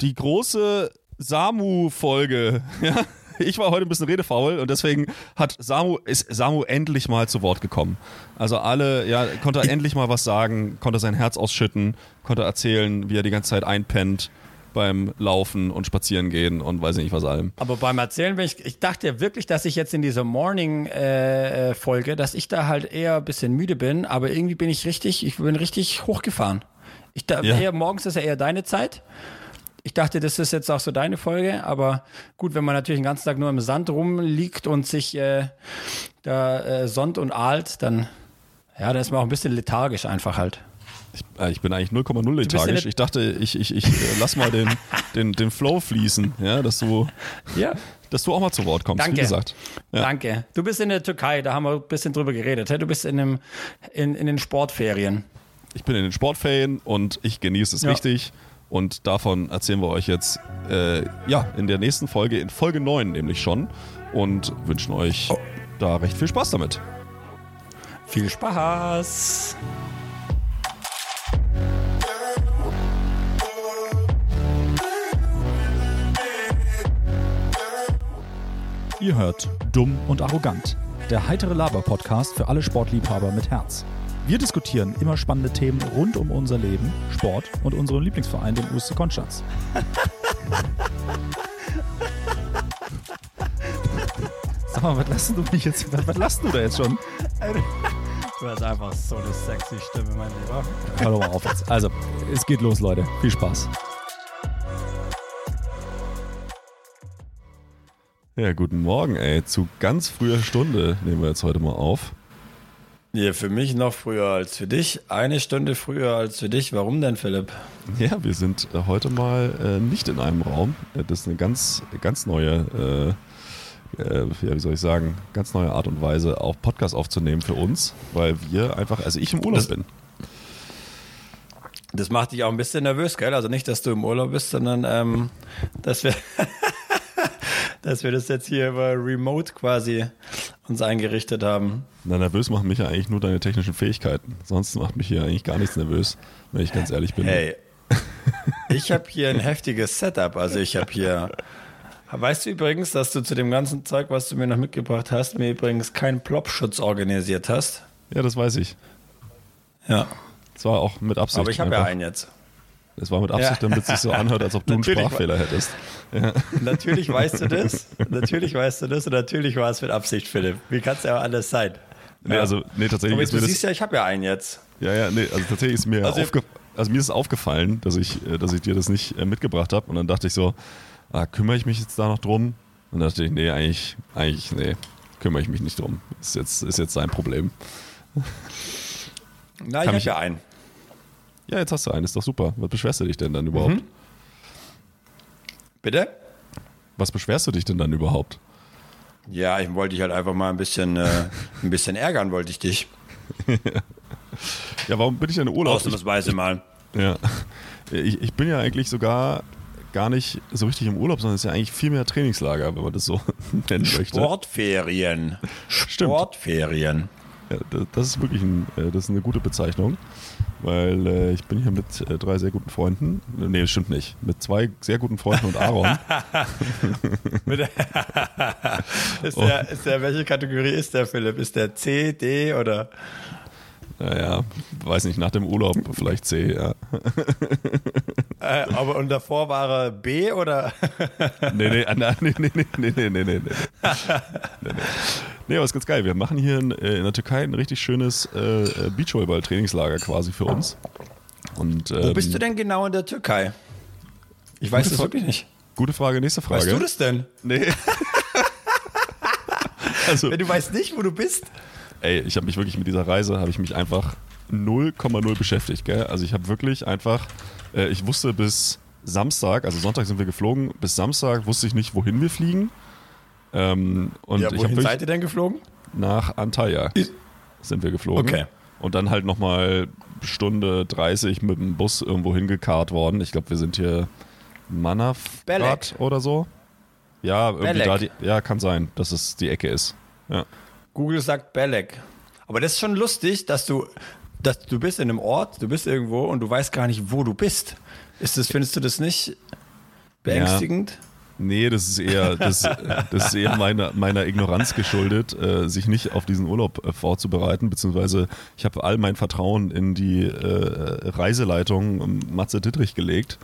die große Samu-Folge. Ja? Ich war heute ein bisschen redefaul und deswegen hat Samu, ist Samu endlich mal zu Wort gekommen. Also alle, ja, konnte er endlich mal was sagen, konnte sein Herz ausschütten, konnte erzählen, wie er die ganze Zeit einpennt beim Laufen und Spazieren gehen und weiß ich nicht was allem. Aber beim Erzählen, bin ich, ich dachte ja wirklich, dass ich jetzt in dieser Morning-Folge, äh, dass ich da halt eher ein bisschen müde bin, aber irgendwie bin ich richtig, ich bin richtig hochgefahren. Ich da, Ja. eher, morgens ist ja eher deine Zeit. Ich dachte, das ist jetzt auch so deine Folge, aber gut, wenn man natürlich den ganzen Tag nur im Sand rumliegt und sich äh, da äh, sonnt und ahlt, dann ja, da ist man auch ein bisschen lethargisch einfach halt. Ich, äh, ich bin eigentlich 0,0 bist lethargisch. Ich dachte, ich, ich, ich äh, lass mal den, den, den Flow fließen, ja, dass du, Ja. dass du auch mal zu Wort kommst, Danke. wie gesagt. Ja. Danke. Du bist in der Türkei, da haben wir ein bisschen drüber geredet. Du bist in, dem, in, in den Sportferien. Ich bin in den Sportferien und ich genieße es Ja. richtig. Und davon erzählen wir euch jetzt äh, ja, in der nächsten Folge, in Folge 9 nämlich schon. Und wünschen euch Oh. da recht viel Spaß damit. Viel Spaß! Ihr hört Dumm und Arrogant, der heitere Laber-Podcast für alle Sportliebhaber mit Herz. Wir diskutieren immer spannende Themen rund um unser Leben, Sport und unseren Lieblingsverein, den USC Konstanz. Sag mal, was lassen du mich jetzt? Was, was lassen du da jetzt schon? Du hast einfach so eine sexy Stimme, mein Lieber. Hör doch mal auf jetzt. Also, es geht los, Leute. Viel Spaß. Ja, guten Morgen, ey. Zu ganz früher Stunde nehmen wir jetzt heute mal auf. Ja, für mich noch früher als für dich. Eine Stunde früher als für dich. Warum denn, Philipp? Ja, wir sind äh, heute mal äh, nicht in einem Raum. Äh, Das ist eine ganz, ganz neue, äh, äh, ja, wie soll ich sagen, ganz neue Art und Weise, auch Podcast aufzunehmen für uns, weil wir einfach, also ich im Urlaub Das- bin. Das macht dich auch ein bisschen nervös, gell? Also nicht, dass du im Urlaub bist, sondern ähm, dass wir dass wir das jetzt hier über Remote quasi uns eingerichtet haben. Na, nervös machen mich ja eigentlich nur deine technischen Fähigkeiten. Sonst macht mich hier eigentlich gar nichts nervös, wenn ich ganz ehrlich bin. Hey, ich habe hier ein heftiges Setup. Also ich habe hier. Weißt du übrigens, dass du zu dem ganzen Zeug, was du mir noch mitgebracht hast, mir übrigens keinen Plopschutz organisiert hast? Ja, das weiß ich. Ja. Das war auch mit Absicht. Aber ich habe ja einen jetzt. Das war mit Absicht, Ja. damit es sich so anhört, als ob du einen Natürlich. Sprachfehler hättest. Natürlich weißt du das. Natürlich weißt du das und natürlich war es mit Absicht, Philipp. Wie kann es ja alles sein? Nee, also, nee, tatsächlich Aber ist jetzt, du mir das. siehst ja, ich habe ja einen jetzt. Ja, ja, nee, also tatsächlich ist mir Also- aufge also mir ist aufgefallen, dass ich, äh, dass ich dir das nicht äh, mitgebracht habe und dann dachte ich so, ah, kümmere ich mich jetzt da noch drum? Und dann dachte ich, nee, eigentlich, eigentlich, nee, kümmere ich mich nicht drum. Ist jetzt, ist jetzt sein Problem. Na, ich Kann habe mich- ja einen. Ja, jetzt hast du einen, ist doch super. Was beschwerst du dich denn dann überhaupt? Mhm. Bitte? Was beschwerst du dich denn dann überhaupt? Ja, ich wollte dich halt einfach mal ein bisschen, äh, ein bisschen ärgern, wollte ich dich. Ja, warum bin ich denn Urlaub? Ausnahmsweise mal. Ja. Ich, ich bin ja eigentlich sogar gar nicht so richtig im Urlaub, sondern es ist ja eigentlich viel mehr Trainingslager, wenn man das so nennen möchte. Sportferien. Sportferien. Ja, da- das ist wirklich ein, äh, das ist eine gute Bezeichnung, weil äh, ich bin hier mit äh, drei sehr guten Freunden. Nee, das stimmt nicht. Mit zwei sehr guten Freunden und Aaron. ist, der, ist der, welche Kategorie ist der, Philipp? Ist der C, D oder? Naja, weiß nicht, nach dem Urlaub vielleicht C, ja. Äh, aber und davor war er B oder? Nee, nee, ah, nee, nee, nee, nee, nee, nee, nee, nee. Nee, nee. Nee, aber ist ganz geil. Wir machen hier in, äh, in der Türkei ein richtig schönes äh, äh, Beachvolleyball-Trainingslager quasi für uns. Und, Wo ähm, bist du denn genau in der Türkei? Ich weiß es wirklich nicht. Gute Frage, nächste Frage. Weißt du das denn? Nee. also, Wenn du weißt nicht, wo du bist? Ey, ich habe mich wirklich mit dieser Reise, habe ich mich einfach 0,0 beschäftigt, gell? Also ich habe wirklich einfach, äh, ich wusste bis Samstag, also Sonntag sind wir geflogen, bis Samstag wusste ich nicht, wohin wir fliegen. Ähm, und ja, ich habe wohin wirklich seid ihr denn geflogen? nach Antalya sind wir geflogen. Okay. Und dann halt nochmal Stunde 30 mit dem Bus irgendwo hingekarrt worden. Ich glaube, wir sind hier Belek. oder so. Ja, irgendwie Belek. da die, ja, kann sein, dass es die Ecke ist. Ja. Google sagt Belek. Aber das ist schon lustig, dass du, dass du bist in einem Ort, du bist irgendwo und du weißt gar nicht, wo du bist. Ist das, findest du das nicht? Beängstigend? Nee, das ist eher, das, das ist eher meiner, meiner Ignoranz geschuldet, äh, sich nicht auf diesen Urlaub äh, vorzubereiten, beziehungsweise ich habe all mein Vertrauen in die äh, Reiseleitung um Matze Dittrich gelegt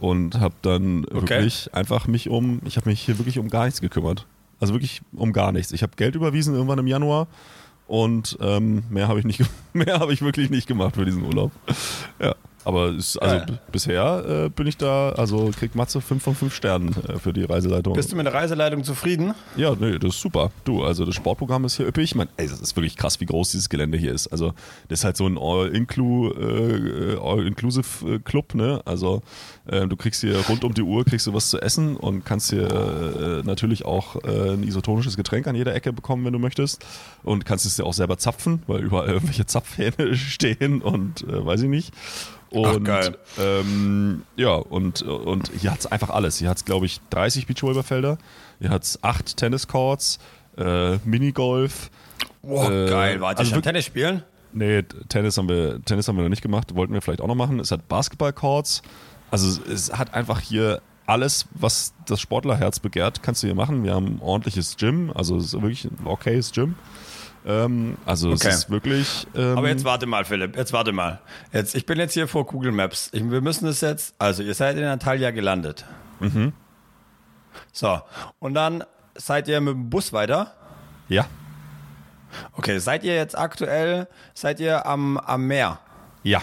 und habe dann Okay. wirklich einfach mich um, ich habe mich hier wirklich um gar nichts gekümmert. Also wirklich um gar nichts. Ich habe Geld überwiesen irgendwann im Januar und ähm, mehr habe ich habe ich wirklich nicht gemacht für diesen Urlaub. Ja. Aber es, also b- bisher äh, bin ich da, also kriegt Matze 5 von 5 Sternen äh, für die Reiseleitung. Bist du mit der Reiseleitung zufrieden? Ja, nee, das ist super. Du, also das Sportprogramm ist hier üppig. Ich meine, ey, das ist wirklich krass, wie groß dieses Gelände hier ist. Also, das ist halt so ein äh, All-Inclusive-Club, ne? Also, äh, du kriegst hier rund um die Uhr kriegst du was zu essen und kannst hier äh, natürlich auch äh, ein isotonisches Getränk an jeder Ecke bekommen, wenn du möchtest. Und kannst es dir auch selber zapfen, weil überall irgendwelche Zapfhähne stehen und äh, weiß ich nicht. Und geil. ähm, ja, und, und hier hat es einfach alles. Hier hat es, glaube ich, 30 Beachvolleyballfelder, hier hat es 8 Tenniscourts, äh, Minigolf. Boah, Äh, geil. Warte, also schon Tennis spielen? Nee, Tennis haben, wir, Tennis haben wir noch nicht gemacht, wollten wir vielleicht auch noch machen. Es hat Basketballcourts. Also es hat einfach hier alles, was das Sportlerherz begehrt, kannst du hier machen. Wir haben ein ordentliches Gym, also es ist wirklich ein okayes Gym. Ähm, also Okay. es ist wirklich... Ähm, Aber jetzt warte mal, Philipp, jetzt warte mal. Jetzt, ich bin jetzt hier vor Google Maps. Ich, wir müssen es jetzt, also ihr seid in Antalya gelandet. Mhm. So, und dann seid ihr mit dem Bus weiter. Ja, Okay, seid ihr jetzt aktuell, seid ihr am, am Meer? ja.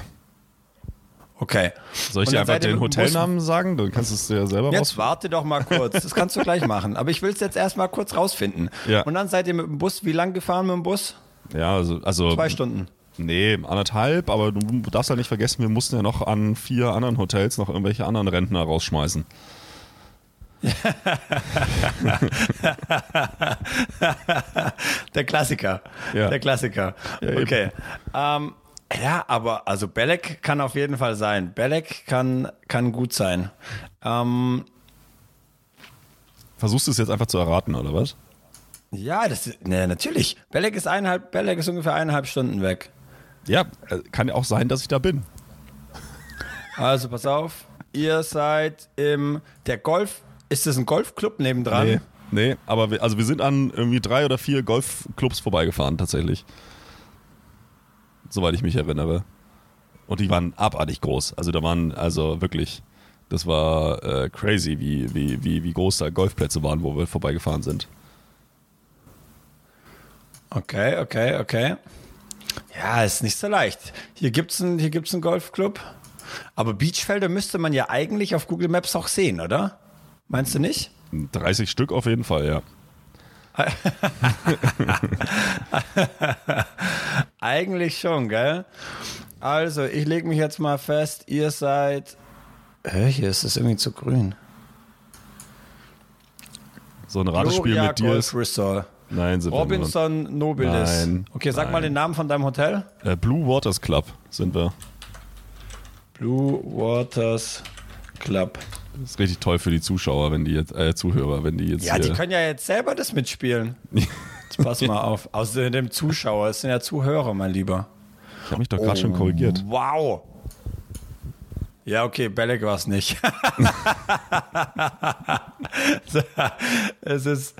Okay. Soll ich dir einfach den Hotelnamen sagen? Dann kannst du es dir selber Jetzt warte doch mal kurz. Das kannst du gleich machen. Aber ich will es jetzt erstmal kurz rausfinden. Ja. Und dann seid ihr mit dem Bus, wie lang gefahren mit dem Bus? Ja, also... also Zwei Stunden. Nee, anderthalb, aber du darfst ja nicht vergessen, wir mussten ja noch an vier anderen Hotels noch irgendwelche anderen Rentner rausschmeißen. Der Klassiker. Ja. Der Klassiker. eben. okay. Ähm, ja, aber also Belek kann auf jeden Fall sein. Belek kann, kann gut sein. Ähm, Versuchst du es jetzt einfach zu erraten, oder was? ja, das ist, ne, natürlich. Belek ist eineinhalb, Belek ist ungefähr eineinhalb Stunden weg. Ja, äh, kann ja auch sein, dass ich da bin. Also pass auf, ihr seid im, der Golf, ist das ein Golfclub nebendran? Nee, nee, aber wir, also wir sind an irgendwie drei oder vier Golfclubs vorbeigefahren, tatsächlich. Soweit ich mich erinnere. Und die waren abartig groß. Also da waren, also wirklich, das war äh, crazy, wie, wie, wie, wie groß da Golfplätze waren, wo wir vorbeigefahren sind. Okay, okay, okay. Ja, ist nicht so leicht. Hier gibt's einen, hier gibt's einen Golfclub. Aber Beachfelder müsste man ja eigentlich auf Google Maps auch sehen, oder? Meinst du nicht? 30 Stück auf jeden Fall, ja. Eigentlich schon, gell? Also, ich lege mich jetzt mal fest, ihr seid. Hä, hier ist es irgendwie zu grün. So ein Ratespiel Gloria mit dir Golf ist. Resort. Nein, sind wir Robinson Nobilis. Nein, okay, sag mal nein. den Namen von deinem Hotel. Äh, Blue Waters Club sind wir. Blue Waters Club. Das ist richtig toll für die Zuschauer, wenn die jetzt, äh, Zuhörer, wenn die jetzt. Ja, die können ja jetzt selber das mitspielen. Jetzt pass mal auf. Außerdem Zuschauer, es sind ja Zuhörer, mein Lieber. ich habe mich doch gerade schon korrigiert. Wow. Ja, okay, Belek war es nicht. es, ist,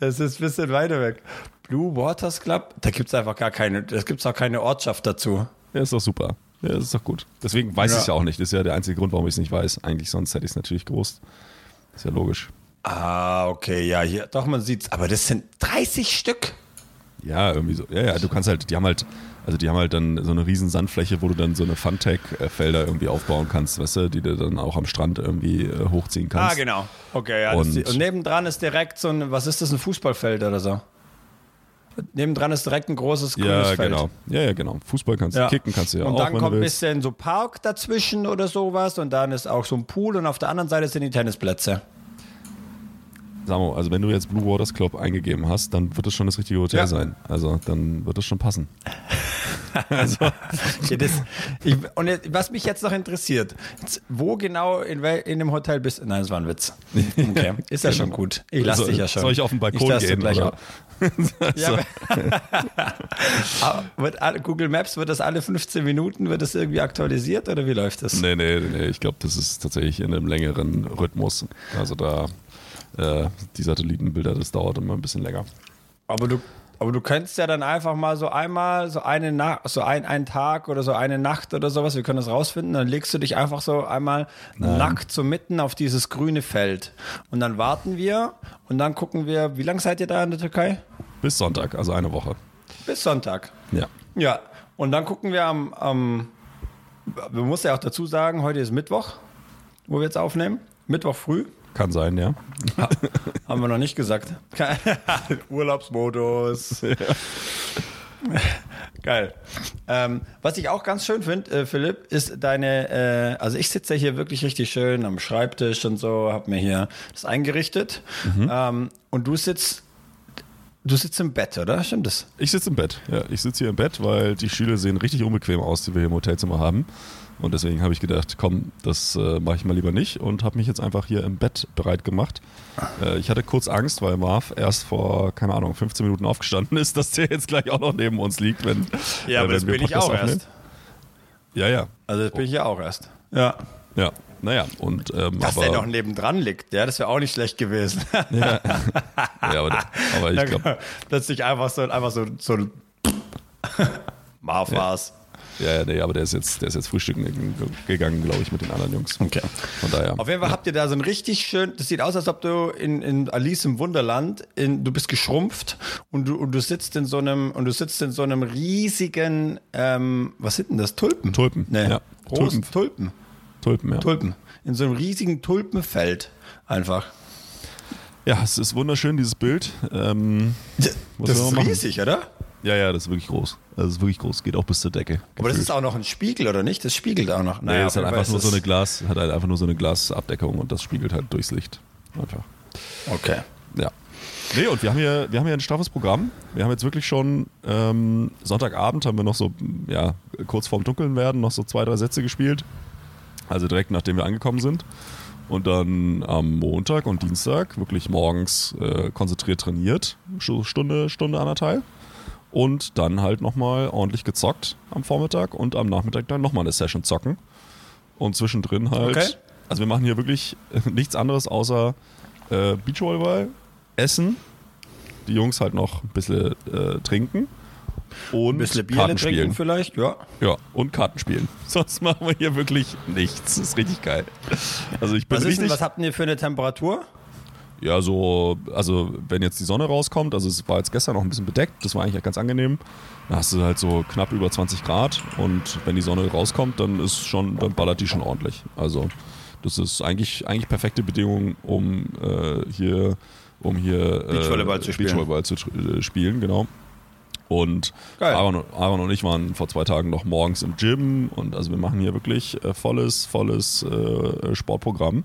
es ist ein bisschen weiter weg. Blue Waters Club, da gibt es einfach gar keine, da gibt es auch keine Ortschaft dazu. Ja, ist doch super. Ja, das ist doch gut. Deswegen weiß Ja. ich es ja auch nicht. Das ist ja der einzige Grund, warum ich es nicht weiß. Eigentlich sonst hätte ich es natürlich gewusst. Ist ja logisch. Ah, okay, ja, hier, doch, man sieht's. Aber das sind 30 Stück. Ja, irgendwie so. Ja, ja, du kannst halt, die haben halt, also die haben halt dann so eine riesen Sandfläche, wo du dann so eine Funtech-Felder irgendwie aufbauen kannst, weißt du, die du dann auch am Strand irgendwie äh, hochziehen kannst. Ah, genau. Okay, ja. Und, das, und nebendran ist direkt so ein, was ist das, ein Fußballfeld oder so? Nebendran ist direkt ein großes grünes Ja, Feld. genau. Ja, ja, genau. Fußball kannst du Ja. kicken, kannst du ja und auch, dann wenn kommt ein bisschen so Park dazwischen oder sowas und dann ist auch so ein Pool und auf der anderen Seite sind die Tennisplätze. Samo, also wenn du jetzt Blue Waters Club eingegeben hast, dann wird das schon das richtige Hotel Ja. sein. Also dann wird das schon passen. Also, Ja, das, ich, und jetzt, was mich jetzt noch interessiert, jetzt, wo genau in, in dem Hotel bist du? Nein, das war ein Witz. Okay, ist ja schon gut. Ich lasse dich ja schon. soll ich auf den Balkon du gehen, Gleich oder? ja, aber wird alle, Google Maps, wird das alle 15 Minuten, wird das irgendwie aktualisiert oder wie läuft das? nee, nee, nee, ich glaube, das ist tatsächlich in einem längeren Rhythmus. Also da, äh, die Satellitenbilder, das dauert immer ein bisschen länger. Aber du, aber du könntest ja dann einfach mal so einmal, so eine Nacht, so ein, einen Tag oder so eine Nacht oder sowas, wir können das rausfinden, dann legst du dich einfach so einmal nackt so mitten auf dieses grüne Feld. Und dann warten wir und dann gucken wir, wie lange seid ihr da in der Türkei? Bis Sonntag, also eine Woche. Bis Sonntag. Ja. Ja, und dann gucken wir am, am man muss ja auch dazu sagen, heute ist Mittwoch, wo wir jetzt aufnehmen. Mittwoch früh. Kann sein, ja. Haben wir noch nicht gesagt. Urlaubsmodus. Geil. Ähm, was ich auch ganz schön finde, äh, Philipp, ist deine, äh, also ich sitze ja hier wirklich richtig schön am Schreibtisch und so, habe mir hier das eingerichtet. Ähm, und du sitzt, du sitzt im Bett, oder? Stimmt das? Ich sitze im Bett. Ja, ich sitze hier im Bett, weil die Stühle sehen richtig unbequem aus, die wir hier im Hotelzimmer haben. Und deswegen habe ich gedacht, komm, das äh, mache ich mal lieber nicht und habe mich jetzt einfach hier im Bett bereit gemacht. Äh, ich hatte kurz Angst, weil Marv erst vor, keine Ahnung, 15 Minuten aufgestanden ist, dass der jetzt gleich auch noch neben uns liegt, wenn, äh, wenn wir Podcast aufnehmen. Ja, ja. Also das bin ich ja auch erst. Ja. Ja, naja. Und, ähm, Dass aber, der noch nebendran liegt, ja, das wäre auch nicht schlecht gewesen. ja, aber, aber ich glaube, Plötzlich einfach so, einfach so, so ein Marv war's. ja, ja, nee, aber der ist jetzt, der ist jetzt frühstücken gegangen, glaube ich, mit den anderen Jungs. Okay. Von daher. Auf jeden Fall habt ihr da so ein richtig schön, das sieht aus, als ob du in, in Alice im Wunderland, in, du bist geschrumpft und du, und du sitzt in so einem, und du sitzt in so einem riesigen, ähm, was sind denn das? Tulpen? Tulpen, Nee. ja. Tulpen. Tulpen. Tulpen, ja. Tulpen. In so einem riesigen Tulpenfeld. Einfach. Ja, es ist wunderschön, dieses Bild. Ähm, Das ist riesig, oder? Ja, ja, das ist wirklich groß. Das ist wirklich groß. Geht auch bis zur Decke. Aber das ist auch noch ein Spiegel, oder nicht? Das spiegelt auch noch. Nee, es hat einfach nur so eine Glas, hat halt einfach nur so eine Glasabdeckung und das spiegelt halt durchs Licht. Einfach. Okay. Ja. Nee, und wir haben hier, wir haben hier ein straffes Programm. Wir haben jetzt wirklich schon ähm, Sonntagabend haben wir noch so, ja, kurz vorm Dunkeln werden, noch so zwei, drei Sätze gespielt. Also direkt nachdem wir angekommen sind. Und dann am Montag und Dienstag wirklich morgens äh, konzentriert trainiert. Stu- Stunde, Stunde, anderthalb. Und dann halt nochmal ordentlich gezockt am Vormittag und am Nachmittag dann nochmal eine Session zocken. Und zwischendrin halt. Okay. Also wir machen hier wirklich nichts anderes außer äh, Beachvolleyball, Essen, die Jungs halt noch ein bisschen äh, trinken und Ein bisschen Bier Karten trinken spielen. vielleicht, ja. Ja, und Karten spielen. Sonst machen wir hier wirklich nichts. Das ist richtig geil. Also ich bin Was, richtig. denn, was habt ihr für eine Temperatur? Ja, so, also wenn jetzt die Sonne rauskommt, also es war jetzt gestern noch ein bisschen bedeckt, das war eigentlich ganz angenehm. Da hast du halt so knapp über 20 Grad und wenn die Sonne rauskommt, dann ist schon, dann ballert die schon ordentlich. Also das ist eigentlich, eigentlich perfekte Bedingungen, um äh, hier, um hier äh, Beachvolleyball zu spielen. Beachvolleyball zu äh, spielen, genau. Und. Aaron, Aaron und ich waren vor zwei Tagen noch morgens im Gym und also wir machen hier wirklich äh, volles, volles äh, Sportprogramm.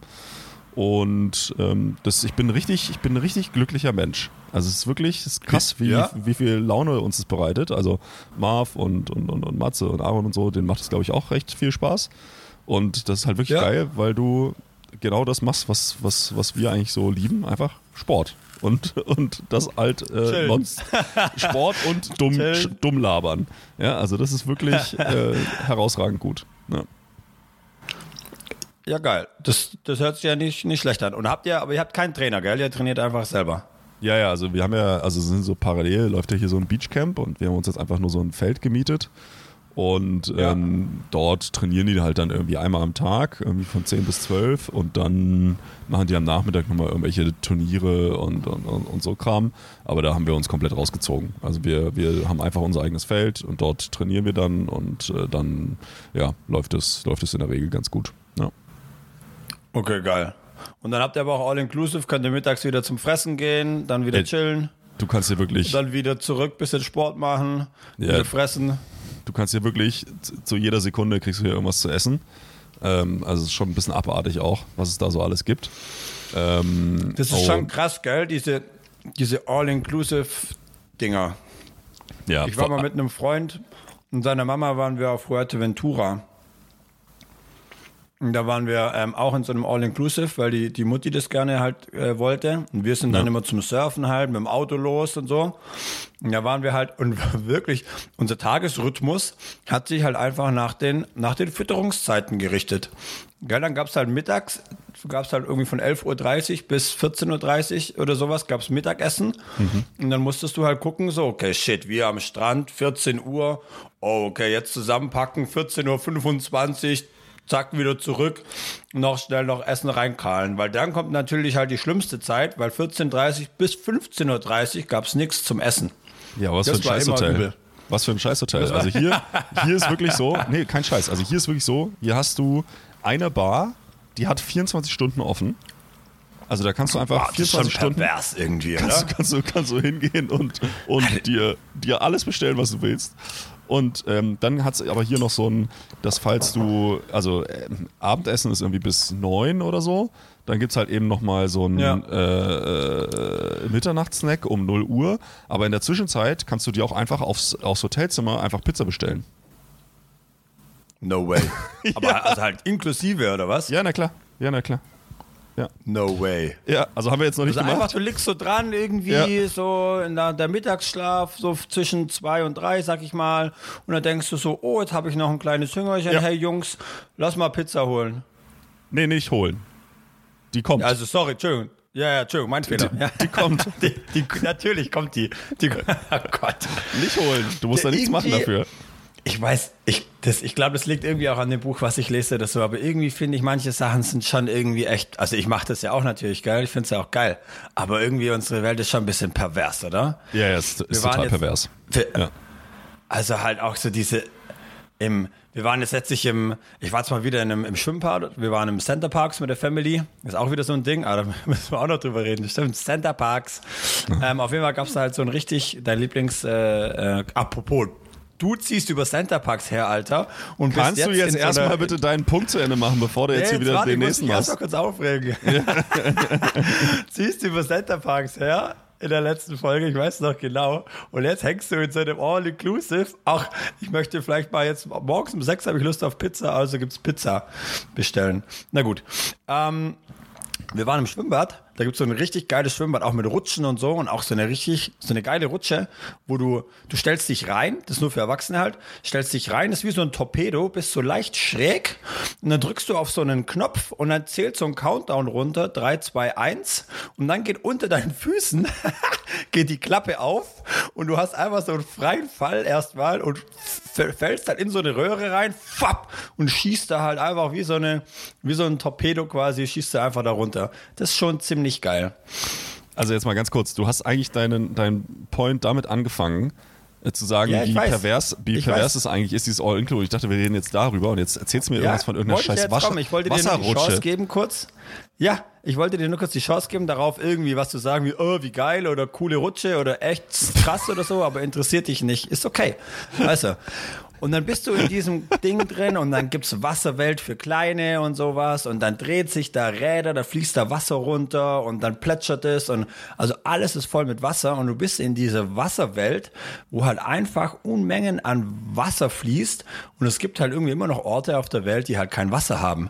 Und ähm, das, ich bin richtig, ich bin ein richtig glücklicher Mensch. Also es ist wirklich es ist krass, wie, Ja. wie viel Laune uns das bereitet. Also Marv und, und, und, und Matze und Aaron und so, denen macht es, glaube ich, auch recht viel Spaß. Und das ist halt wirklich Ja. geil, weil du genau das machst, was, was, was wir eigentlich so lieben, einfach Sport. Und, und das halt äh, Sport und dumm, dumm labern. Ja, also das ist wirklich äh, herausragend gut. Ja. Ja, geil. Das, das hört sich ja nicht, nicht schlecht an. Und habt ihr, aber ihr habt keinen Trainer, gell? Ihr trainiert einfach selber. Ja, ja, also wir haben ja, also es sind so parallel, läuft ja hier so ein Beachcamp und wir haben uns jetzt einfach nur so ein Feld gemietet. Und Ja. ähm, dort trainieren die halt dann irgendwie einmal am Tag, irgendwie von 10 bis 12 und dann machen die am Nachmittag nochmal irgendwelche Turniere und, und, und, und so Kram. Aber da haben wir uns komplett rausgezogen. Also wir, wir haben einfach unser eigenes Feld und dort trainieren wir dann und äh, dann ja, läuft es läuft es in der Regel ganz gut. Ja. Okay, geil. Und dann habt ihr aber auch All-Inclusive, könnt ihr mittags wieder zum Fressen gehen, dann wieder Ey, chillen, Du kannst hier wirklich. dann wieder zurück, bisschen Sport machen, Ja. wieder fressen. Du kannst hier wirklich zu jeder Sekunde kriegst du hier irgendwas zu essen. Ähm, also es ist schon ein bisschen abartig auch, was es da so alles gibt. Ähm, Das ist oh, schon krass, gell? Diese, diese All-Inclusive-Dinger. Ja, Ich war mal mit einem Freund und seiner Mama waren wir auf Fuerteventura. Da waren wir ähm, auch in so einem All-Inclusive, weil die, die Mutti das gerne halt äh, wollte. Und wir sind dann immer zum Surfen halt mit dem Auto los und so. Und da waren wir halt, und wirklich, unser Tagesrhythmus hat sich halt einfach nach den, nach den Fütterungszeiten gerichtet. Gell, dann gab's halt mittags, gab's halt irgendwie von 11.30 Uhr bis 14.30 Uhr oder sowas, gab's Mittagessen. Und dann musstest du halt gucken, so, okay, shit, wir am Strand, 14 Uhr, oh, okay, jetzt zusammenpacken, 14.25 Uhr, zack, wieder zurück, noch schnell noch Essen reinkahlen. Weil dann kommt natürlich halt die schlimmste Zeit, weil 14.30 Uhr bis 15.30 Uhr gab's nichts zum Essen. Ja, was Das für ein Scheißhotel. Was für ein Scheißhotel. Also hier, hier ist wirklich so, nee, kein Scheiß. Also hier ist wirklich so, hier hast du eine Bar, die hat 24 Stunden offen. Also da kannst du einfach Boah, das ist schon 24 Stunden pervers irgendwie, kannst, du, kannst, du, kannst du hingehen und, und dir, dir alles bestellen, was du willst. Und ähm, dann hat es aber hier noch so ein, dass falls du, also ähm, Abendessen ist irgendwie bis neun oder so, dann gibt es halt eben nochmal so einen Ja. äh, äh, Mitternachtssnack um 0 Uhr. Aber in der Zwischenzeit kannst du dir auch einfach aufs, aufs Hotelzimmer einfach Pizza bestellen. No way. Aber also halt inklusive, oder was? Ja, na klar. Ja, na klar. No way. Ja, also haben wir jetzt noch nicht Also einfach, gemacht. du liegst so dran, irgendwie Ja. so in der, der Mittagsschlaf, so zwischen zwei und drei, sag ich mal. Und dann denkst du so, oh, jetzt habe ich noch ein kleines Hüngerchen. Ja. Hey Jungs, lass mal Pizza holen. Nee, nicht holen. Die kommt. Also sorry, Entschuldigung. Ja, ja, Entschuldigung, mein Fehler. die, ja. die kommt. Die, die, natürlich kommt die. die oh Gott. Nicht holen. Du musst da nichts machen dafür. Ich weiß, ich, das, ich glaube, das liegt irgendwie auch an dem Buch, was ich lese, das so. Aber irgendwie finde ich, manche Sachen sind schon irgendwie echt. Also ich mache das ja auch natürlich geil. Ich finde es ja auch geil. Aber irgendwie unsere Welt ist schon ein bisschen pervers, oder? Ja, ja, ist, ist total jetzt- pervers. Wir, Ja. Also halt auch so diese im, wir waren jetzt letztlich im, ich war jetzt mal wieder in einem, im Schwimmbad, wir waren im Center Parks mit der Family, ist auch wieder so ein Ding, aber da müssen wir auch noch drüber reden, stimmt, Center Parks. ähm, auf jeden Fall gab es da halt so ein richtig, dein Lieblings, äh, äh, apropos, du ziehst über Center Parks her, Alter, und Kannst du jetzt in so erstmal bitte deinen Punkt zu Ende machen, bevor du jetzt hier wieder warte, den ich muss nächsten mich erst machst? kurz aufregen. Ziehst du über Center Parks her in der letzten Folge, ich weiß noch genau. Und jetzt hängst du in so einem All-Inclusive. Ach, ich möchte vielleicht mal jetzt, morgens um sechs habe ich Lust auf Pizza, also gibt's Pizza bestellen. Na gut. Ähm, wir waren im Schwimmbad, da gibt's so ein richtig geiles Schwimmbad, auch mit Rutschen und so und auch so eine richtig, so eine geile Rutsche, wo du, du stellst dich rein, das ist nur für Erwachsene halt, stellst dich rein, das ist wie so ein Torpedo, bist so leicht schräg und dann drückst du auf so einen Knopf und dann zählt so ein Countdown runter, 3, 2, 1 und dann geht unter deinen Füßen, geht die Klappe auf und du hast einfach so einen freien Fall erstmal und fällst halt in so eine Röhre rein, fapp, und schießt da halt einfach wie so eine, wie so ein Torpedo quasi, schießt da einfach da runter. Das ist schon ziemlich geil. Also jetzt mal ganz kurz, du hast eigentlich deinen, deinen Point damit angefangen, äh, zu sagen, Ja, wie weiß. pervers, wie Ich pervers weiß. es eigentlich ist, dieses All-Inclusive. Ich dachte, wir reden jetzt darüber und jetzt erzählst du mir irgendwas von irgendeiner scheiß Wasser kommen. Ich wollte dir nur die Chance geben, kurz. Ja, ich wollte dir nur kurz die Chance geben, darauf irgendwie was zu sagen, wie, oh, wie geil oder coole Rutsche oder echt krass oder so, aber interessiert dich nicht. Ist okay. Also. Und dann bist du in diesem Ding drin und dann gibt's Wasserwelt für Kleine und sowas und dann dreht sich da Räder, da fließt da Wasser runter und dann plätschert es und also alles ist voll mit Wasser und du bist in dieser Wasserwelt, wo halt einfach Unmengen an Wasser fließt und es gibt halt irgendwie immer noch Orte auf der Welt, die halt kein Wasser haben.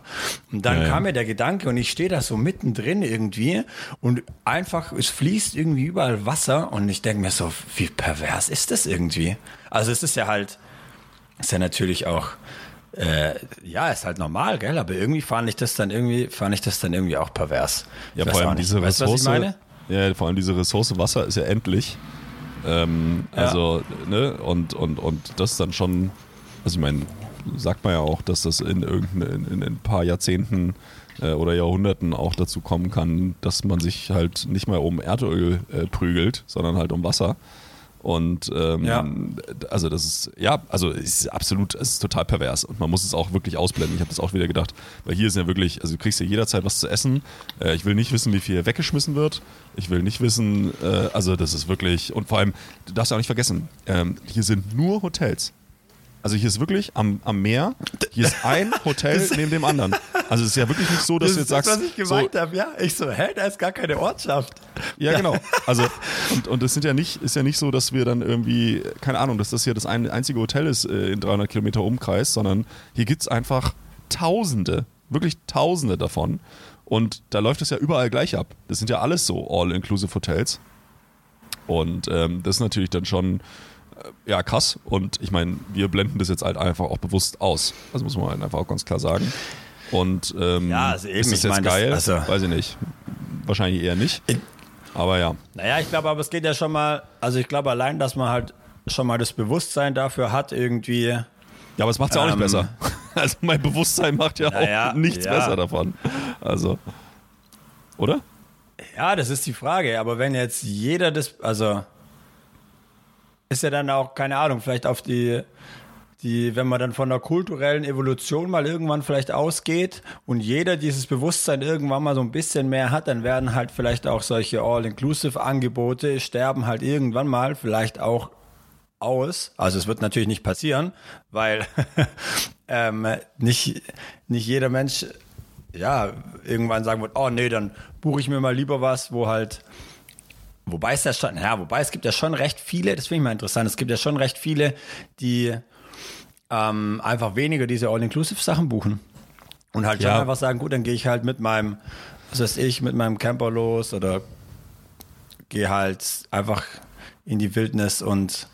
Und dann Ja, ja. kam mir der Gedanke und ich stehe da so mittendrin irgendwie und einfach, es fließt irgendwie überall Wasser und ich denke mir so, wie pervers ist das irgendwie? Also es ist ja halt, ist ja natürlich auch, äh, ja, ist halt normal, gell? Aber irgendwie fand ich das dann irgendwie, fand ich das dann irgendwie auch pervers. Ja, vor allem diese weißt Ressource. Ja, vor allem diese Ressource Wasser ist ja endlich. Ähm, Ja. Also, ne, und, und, und das ist dann schon, also ich meine, sagt man ja auch, dass das in irgendein in, in ein paar Jahrzehnten äh, oder Jahrhunderten auch dazu kommen kann, dass man sich halt nicht mehr um Erdöl äh, prügelt, sondern halt um Wasser. Und ähm, Ja. also das ist, ja, also es ist absolut, es ist total pervers und man muss es auch wirklich ausblenden. Ich habe das auch wieder gedacht, weil hier ist ja wirklich, also du kriegst ja jederzeit was zu essen. Äh, ich will nicht wissen, wie viel weggeschmissen wird. Ich will nicht wissen, äh, also das ist wirklich, und vor allem, du darfst ja auch nicht vergessen, ähm, hier sind nur Hotels. Also hier ist wirklich am, am Meer, hier ist ein Hotel neben dem anderen. Also es ist ja wirklich nicht so, dass Das du ist jetzt das, sagst, was ich so, gemeint habe, ja. Ich so, hä, da ist gar keine Ortschaft. Ja, genau. Also, und, und es sind ja nicht, ist ja nicht so, dass wir dann irgendwie, keine Ahnung, dass das hier das ein, einzige Hotel ist äh, in 300 Kilometer Umkreis, sondern hier gibt es einfach Tausende, wirklich Tausende davon. Und da läuft es ja überall gleich ab. Das sind ja alles so All-Inclusive Hotels. Und ähm, das ist natürlich dann schon ja krass. Und ich meine, wir blenden das jetzt halt einfach auch bewusst aus. Das muss man halt einfach auch ganz klar sagen. Und ähm, Ja, also eben, ist das ich jetzt meine, das- geil? also- Weiß ich nicht. Wahrscheinlich eher nicht. Aber ja. Naja, ich glaube aber, es geht ja schon mal, also ich glaube allein, dass man halt schon mal das Bewusstsein dafür hat, irgendwie. Ja, aber es macht es ja auch nicht Ähm, besser. Also mein Bewusstsein macht ja Naja, auch nichts ja. besser davon. Also, oder? Ja, das ist die Frage. Aber wenn jetzt jeder das, also ist ja dann auch, keine Ahnung, vielleicht auf die, die, wenn man dann von der kulturellen Evolution mal irgendwann vielleicht ausgeht und jeder dieses Bewusstsein irgendwann mal so ein bisschen mehr hat, dann werden halt vielleicht auch solche All-Inclusive-Angebote sterben halt irgendwann mal vielleicht auch aus. Also es wird natürlich nicht passieren, weil ähm, nicht, nicht jeder Mensch ja irgendwann sagen wird, oh nee, dann buche ich mir mal lieber was, wo halt Wobei es ja schon, ja, wobei es gibt ja schon recht viele, das finde ich mal interessant, es gibt ja schon recht viele, die ähm, einfach weniger diese All-Inclusive-Sachen buchen. Und halt Ja. schon einfach sagen, gut, dann gehe ich halt mit meinem, was weiß ich, mit meinem Camper los oder gehe halt einfach in die Wildnis und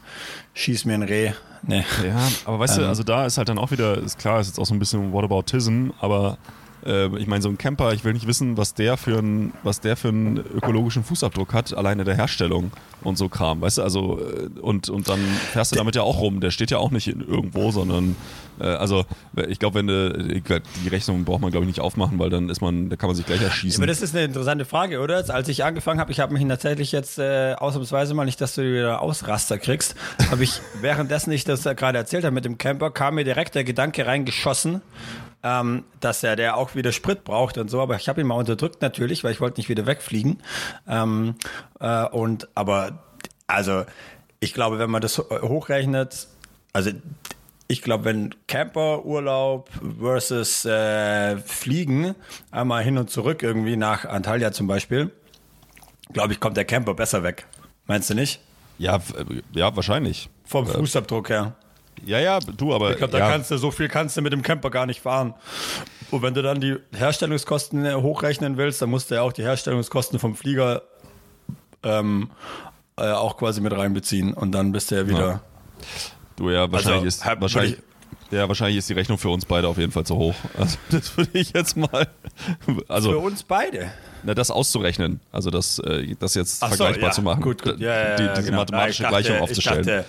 schieß mir ein Reh. Nee. Ja, aber weißt du, also da ist halt dann auch wieder, ist klar, ist jetzt auch so ein bisschen Whataboutism, aber äh, ich meine, so ein Camper, ich will nicht wissen, was der für einen, was der für einen ökologischen Fußabdruck hat, alleine der Herstellung und so Kram, weißt du, also äh, und, und dann fährst du damit ja auch rum, der steht ja auch nicht in irgendwo, sondern äh, also ich glaube, wenn du, die Rechnung braucht man glaube ich nicht aufmachen, weil dann ist man, da kann man sich gleich erschießen. Aber das ist eine interessante Frage, oder? Als ich angefangen habe, ich habe mich tatsächlich jetzt äh, ausnahmsweise mal nicht, dass du wieder Ausraster kriegst, habe ich währenddessen ich das gerade erzählt habe mit dem Camper, kam mir direkt der Gedanke reingeschossen, ähm, dass er der auch wieder Sprit braucht und so, aber ich habe ihn mal unterdrückt natürlich, weil ich wollte nicht wieder wegfliegen. Ähm, äh, und aber also ich glaube, wenn man das ho- hochrechnet, also ich glaube, wenn Camperurlaub versus äh, Fliegen einmal hin und zurück irgendwie nach Antalya zum Beispiel, glaube ich, kommt der Camper besser weg. Meinst du nicht? ja, äh, ja, wahrscheinlich. Vom Fußabdruck her. Ja, ja, du, aber Ich glaube, da ja, kannst du so viel kannst du mit dem Camper gar nicht fahren. Und wenn du dann die Herstellungskosten äh, hochrechnen willst, dann musst du ja auch die Herstellungskosten vom Flieger ähm, äh, auch quasi mit reinbeziehen. Und dann bist du ja wieder. Ja. Du ja, wahrscheinlich Also, ist hab- wahrscheinlich, ja, wahrscheinlich ist die Rechnung für uns beide auf jeden Fall zu hoch. Also das würde ich jetzt mal, Für also uns beide. na, das auszurechnen, also das, äh, das jetzt Ach so, vergleichbar ja, zu machen, Gut, gut. Ja, ja, die, diese genau. mathematische Gleichung aufzustellen. Ich dachte,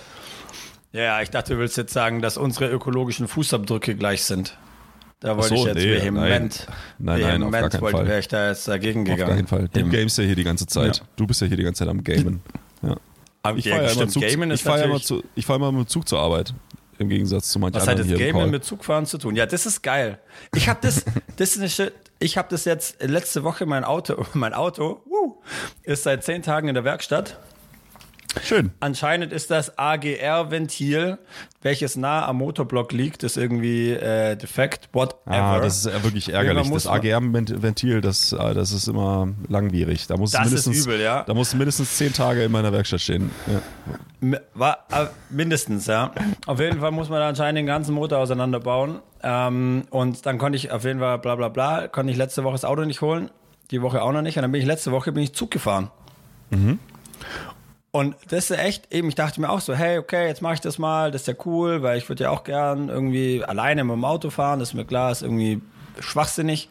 ja, ich dachte, du willst jetzt sagen, dass unsere ökologischen Fußabdrücke gleich sind. Da wollte so, ich jetzt nee, vehement, nein. Nein, nein, auf gar vehement keinen wollte, Fall. wäre ich da jetzt dagegen auf gegangen. gar keinen Fall. Du Eben. gamest ja hier die ganze Zeit. Ja. Du bist ja hier die ganze Zeit am Gamen. Ja. Aber Ich fahre ja, immer Zug, ich ist fahr immer, zu, ich fahr immer mit dem Zug zur Arbeit. Im Gegensatz zu manchen Was hat anderen das hier im Gamen mit Zugfahren zu tun? Ja, das ist geil. Ich habe das, das ist eine Shit. Ich habe das jetzt letzte Woche mein Auto, mein Auto, uh, ist seit zehn Tagen in der Werkstatt. Schön. Anscheinend ist das AGR-Ventil, welches nah am Motorblock liegt, ist irgendwie äh, defekt. Whatever. Ah, das ist ja wirklich ärgerlich. Das AGM-Ventil, das, äh, das ist immer langwierig. Da muss Das ist mindestens, übel, ja. Da muss mindestens zehn Tage in meiner Werkstatt stehen. Ja. War, äh, mindestens, ja. Auf jeden Fall muss man da anscheinend den ganzen Motor auseinanderbauen. Ähm, und dann konnte ich auf jeden Fall bla bla bla, konnte ich letzte Woche das Auto nicht holen. Die Woche auch noch nicht. Und dann bin ich letzte Woche bin ich Zug gefahren. Und das ist echt, eben, ich dachte mir auch so, hey, okay, jetzt mache ich das mal, das ist ja cool, weil ich würde ja auch gern irgendwie alleine mit dem Auto fahren, das ist mir klar, ist irgendwie schwachsinnig.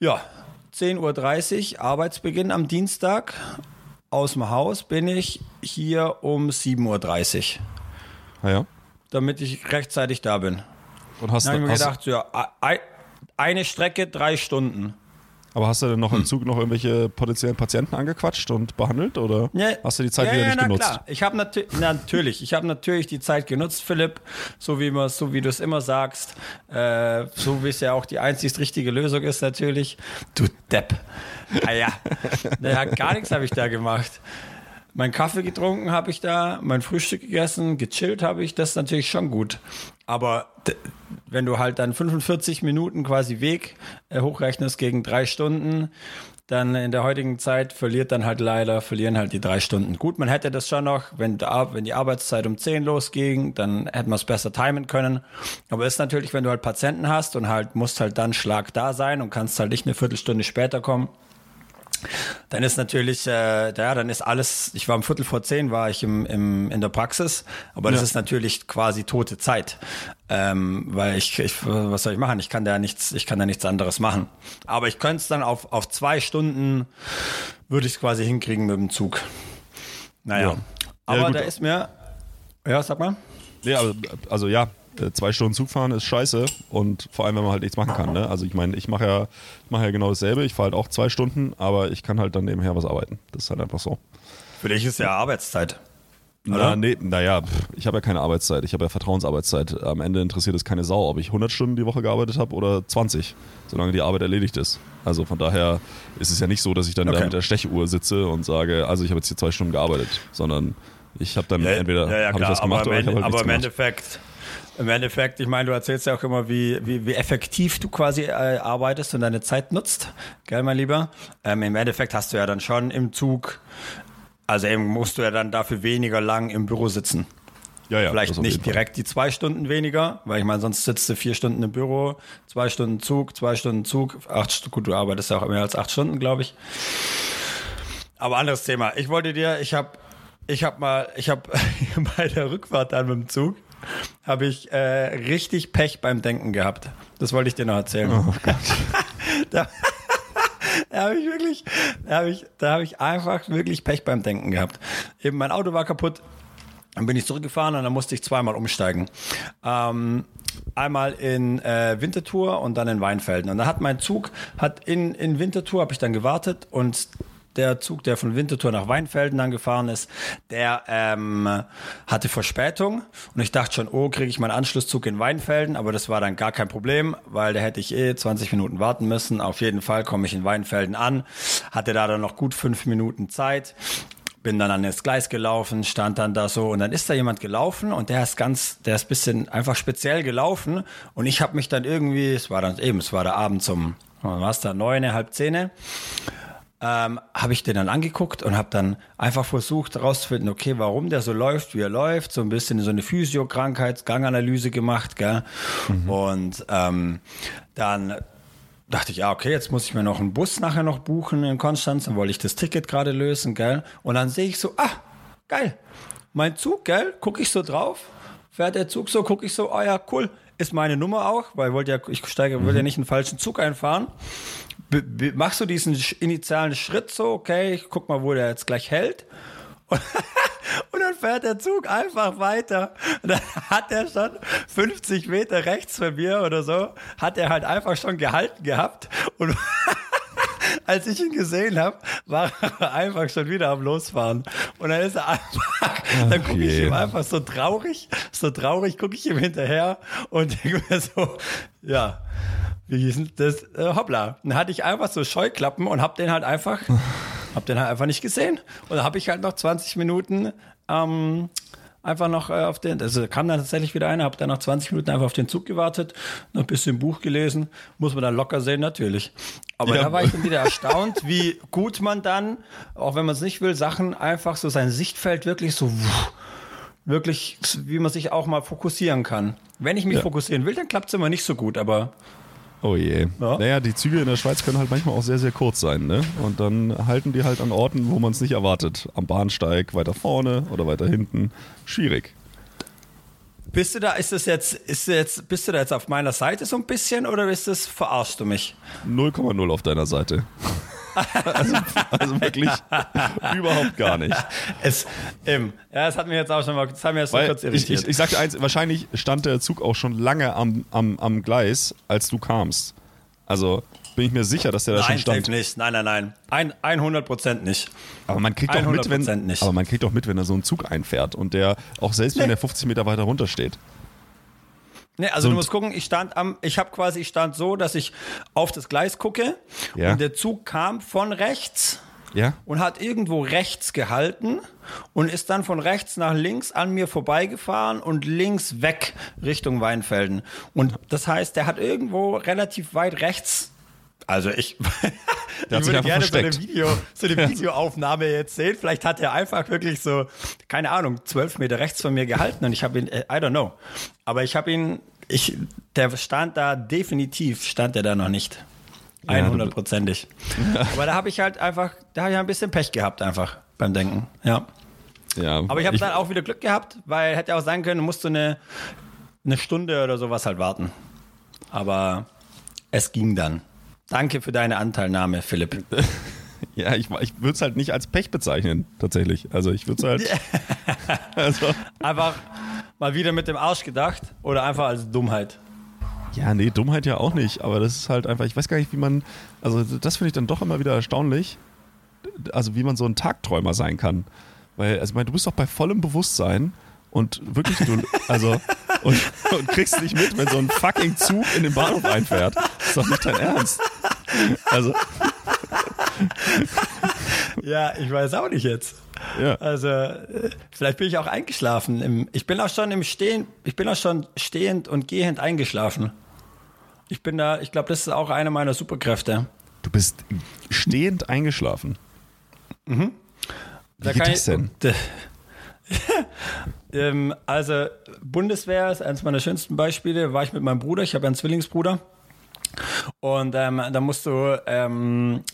Ja, 10.30 Uhr, Arbeitsbeginn am Dienstag. Aus dem Haus bin ich hier um 7.30 Uhr, Ah, ja. damit ich rechtzeitig da bin. Und hast, Dann habe ich mir gedacht, so, ja, ei- eine Strecke, drei Stunden. Aber hast du denn noch Hm. im Zug noch irgendwelche potenziellen Patienten angequatscht und behandelt? Oder Ja, hast du die Zeit ja, wieder ja, nicht na genutzt? Klar. Ich habe natü natürlich, ich habe natürlich die Zeit genutzt, Philipp, so wie man, so wie du es immer sagst, äh, so wie es ja auch die einzig richtige Lösung ist natürlich. Du Depp. Ah ja, naja, gar nichts habe ich da gemacht. Mein Kaffee getrunken habe ich da, mein Frühstück gegessen, gechillt habe ich, das ist natürlich schon gut. Aber wenn du halt dann 45 Minuten quasi Weg äh, hochrechnest gegen drei Stunden, dann in der heutigen Zeit verliert dann halt leider, verlieren halt die drei Stunden. Gut, man hätte das schon noch, wenn, der, wenn die Arbeitszeit um 10 losging, dann hätte man es besser timen können. Aber ist natürlich, wenn du halt Patienten hast und halt musst halt dann Schlag da sein und kannst halt nicht eine Viertelstunde später kommen, dann ist natürlich, äh, ja, dann ist alles, ich war um Viertel vor zehn, war ich im, im, in der Praxis, aber das Ja. ist natürlich quasi tote Zeit. Ähm, weil ich, ich, was soll ich machen? Ich kann da nichts, ich kann da nichts anderes machen. Aber ich könnte es dann auf, auf zwei Stunden, würde ich es quasi hinkriegen mit dem Zug. Naja. Ja. Aber Ja, da ist mir, ja, sag mal. Nee, also, also ja, zwei Stunden Zug fahren ist scheiße und vor allem, wenn man halt nichts machen kann. Ne? Also ich meine, ich mache ja, ich mache ja genau dasselbe. Ich fahre halt auch zwei Stunden, aber ich kann halt dann nebenher was arbeiten. Das ist halt einfach so. Für dich ist ja Arbeitszeit. Na, nee, naja, ich habe ja keine Arbeitszeit. Ich habe ja Vertrauensarbeitszeit. Am Ende interessiert es keine Sau, ob ich 100 Stunden die Woche gearbeitet habe oder 20, solange die Arbeit erledigt ist. Also von daher ist es ja nicht so, dass ich dann da Okay. mit der Stechuhr sitze und sage, also ich habe jetzt hier zwei Stunden gearbeitet, sondern ich habe dann entweder habe ich was gemacht aber oder ich habe halt aber im. Endeffekt, im Endeffekt, ich meine, du erzählst ja auch immer, wie, wie, wie effektiv du quasi äh, arbeitest und deine Zeit nutzt. Gell, mein Lieber? Ähm, Im Endeffekt hast du ja dann schon im Zug, also eben musst du ja dann dafür weniger lang im Büro sitzen. Ja, ja, Vielleicht nicht direkt die zwei Stunden weniger, weil ich meine, sonst sitzt du vier Stunden im Büro, zwei Stunden Zug, zwei Stunden Zug, acht gut, du arbeitest ja auch mehr als acht Stunden, glaube ich. Aber anderes Thema. Ich wollte dir, ich habe, ich habe mal, ich habe bei der Rückfahrt dann mit dem Zug, habe ich äh, richtig Pech beim Denken gehabt. Das wollte ich dir noch erzählen. da da habe ich wirklich, da habe ich, da habe ich einfach wirklich Pech beim Denken gehabt. Eben mein Auto war kaputt. Dann bin ich zurückgefahren und dann musste ich zweimal umsteigen. Ähm, einmal in äh, Winterthur und dann in Weinfelden. Und da hat mein Zug, hat in, in Winterthur habe ich dann gewartet und der Zug, der von Winterthur nach Weinfelden dann gefahren ist, der ähm, hatte Verspätung. Und ich dachte schon, oh, kriege ich meinen Anschlusszug in Weinfelden, aber das war dann gar kein Problem, weil da hätte ich eh 20 Minuten warten müssen. Auf jeden Fall komme ich in Weinfelden an, hatte da dann noch gut fünf Minuten Zeit bin dann an das Gleis gelaufen, stand dann da so. Und dann ist da jemand gelaufen und der ist ganz, der ist bisschen einfach speziell gelaufen. Und ich habe mich dann irgendwie, es war dann eben, es war der Abend zum, es da, neune, halb zehne, ähm, habe ich den dann angeguckt und habe dann einfach versucht herauszufinden, okay, warum der so läuft, wie er läuft, so ein bisschen so eine Physio-Krankheits-Ganganalyse gemacht, gell? Und ähm, dann dachte ich, ja, okay, jetzt muss ich mir noch einen Bus nachher noch buchen in Konstanz, dann wollte ich das Ticket gerade lösen, gell? Und dann sehe ich so, ah, geil, mein Zug, gell? Gucke ich so drauf, fährt der Zug so, gucke ich so, ah ja, cool, ist meine Nummer auch, weil ich wollte ja, ich steige, will ja nicht einen falschen Zug einfahren. Machst du diesen initialen Schritt so, okay, ich guck mal, wo der jetzt gleich hält. Und, und dann fährt der Zug einfach weiter. Und dann hat er schon 50 Meter rechts von mir oder so, hat er halt einfach schon gehalten gehabt. Und als ich ihn gesehen habe, war er einfach schon wieder am Losfahren. Und dann ist er einfach, dann gucke ich ihm einfach so traurig, so traurig gucke ich ihm hinterher und denke mir so, ja, wie hieß denn das? Äh, hoppla. Dann hatte ich einfach so Scheuklappen und hab den halt einfach, hab den halt einfach nicht gesehen. Und dann habe ich halt noch 20 Minuten ähm, einfach noch äh, auf den, also kam dann tatsächlich wieder einer, hab dann noch 20 Minuten einfach auf den Zug gewartet, noch ein bisschen Buch gelesen, muss man dann locker sehen, natürlich. Aber Ja. da war ich dann wieder erstaunt, wie gut man dann, auch wenn man es nicht will, Sachen einfach so sein Sichtfeld wirklich so wuh, wirklich, wie man sich auch mal fokussieren kann. Wenn ich mich Ja. fokussieren will, dann klappt es immer nicht so gut, aber Oh je. Ja. Naja, die Züge in der Schweiz können halt manchmal auch sehr, sehr kurz sein, ne? Und dann halten die halt an Orten, wo man es nicht erwartet. Am Bahnsteig, weiter vorne oder weiter hinten. Schwierig. bist du da, ist das jetzt, ist jetzt, bist du da jetzt auf meiner Seite so ein bisschen oder ist das, verarschst du mich? 0,0 auf deiner Seite. Also, also wirklich überhaupt gar nicht. Es, ähm, ja, das hat mir jetzt auch schon mal, das hat mir jetzt Weil kurz ich, irritiert. ich, ich sagte eins, wahrscheinlich stand der Zug auch schon lange am, am, am Gleis, als du kamst. Also bin ich mir sicher, dass der da schon nein, stand. safe nicht. Nein, nein, nein. Ein, 100 Prozent nicht. Aber man kriegt doch mit, 100% wenn, nicht. aber man kriegt doch mit, wenn da so ein Zug einfährt und der auch selbst wenn der 50 Meter weiter runter steht. Nee, also So du musst gucken, ich stand am, ich habe quasi, ich stand so, dass ich auf das Gleis gucke Ja. und der Zug kam von rechts Ja. und hat irgendwo rechts gehalten und ist dann von rechts nach links an mir vorbeigefahren und links weg Richtung Weinfelden. Und das heißt, der hat irgendwo relativ weit rechts. Also ich, Der ich würde gerne so eine. Video, so eine Videoaufnahme jetzt sehen. Vielleicht hat er einfach wirklich so, keine Ahnung, zwölf Meter rechts von mir gehalten und ich habe ihn, äh, I don't know. Aber ich habe ihn, ich, der stand da definitiv, stand der da noch nicht. Ja, du- 100%ig. Aber da habe ich halt einfach, da habe ich ein bisschen Pech gehabt einfach beim Denken. Ja. Ja. Aber ich habe dann auch wieder Glück gehabt, weil hätte auch sein können, du musst so eine, eine Stunde oder sowas halt warten. Aber es ging dann. Danke für deine Anteilnahme, Philipp. Ja, ich, ich würde es halt nicht als Pech bezeichnen, tatsächlich. Also ich würde es halt. also, Einfach mal wieder mit dem Arsch gedacht oder einfach als Dummheit. ja, nee, Dummheit ja auch nicht, aber das ist halt einfach, ich weiß gar nicht, wie man. Also das finde ich dann doch immer wieder erstaunlich. Also wie man so ein Tagträumer sein kann. Weil, also ich meine, du bist doch bei vollem Bewusstsein und wirklich, du, also, und, und kriegst nicht mit, wenn so ein fucking Zug in den Bahnhof einfährt. Das ist doch nicht dein Ernst. Also, Ja, ich weiß auch nicht jetzt. ja. Also, äh, vielleicht bin ich auch eingeschlafen. Im, ich bin auch schon im Stehen, ich bin auch schon stehend und gehend eingeschlafen. Ich bin da, ich glaube, das ist auch eine meiner Superkräfte. Du bist stehend eingeschlafen. Wie Da geht das denn? Ähm, also Bundeswehr ist eines meiner schönsten Beispiele. War ich mit meinem Bruder, ich habe einen Zwillingsbruder. Und ähm, da musst du ähm,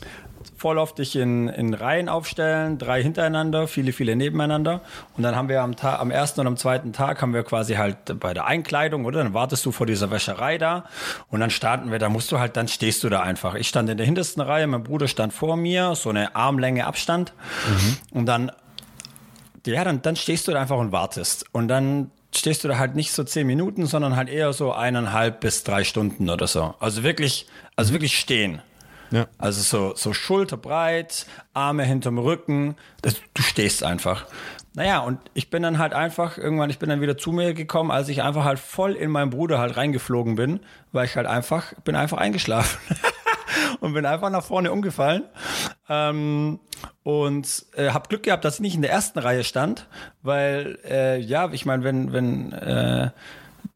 vorlauf dich in, in Reihen aufstellen, drei hintereinander, viele, viele nebeneinander. Und dann haben wir am, Tag, am ersten und am zweiten Tag haben wir quasi halt bei der Einkleidung, oder? Dann wartest du vor dieser Wäscherei da und dann starten wir, da musst du halt, dann stehst du da einfach. Ich stand in der hintersten Reihe, mein Bruder stand vor mir, so eine Armlänge Abstand. Und dann ja, dann, dann stehst du da einfach und wartest. Und dann stehst du da halt nicht so zehn Minuten, sondern halt eher so eineinhalb bis drei Stunden oder so. Also wirklich, also wirklich stehen. Ja. Also so, so schulterbreit, Arme hinterm Rücken, das, du stehst einfach. Naja, und ich bin dann halt einfach, irgendwann, ich bin dann wieder zu mir gekommen, als ich einfach halt voll in meinen Bruder halt reingeflogen bin, weil ich halt einfach, bin einfach eingeschlafen. und bin einfach nach vorne umgefallen. Ähm, und äh, habe Glück gehabt, dass ich nicht in der ersten Reihe stand, weil, äh, ja, ich meine, wenn, wenn äh,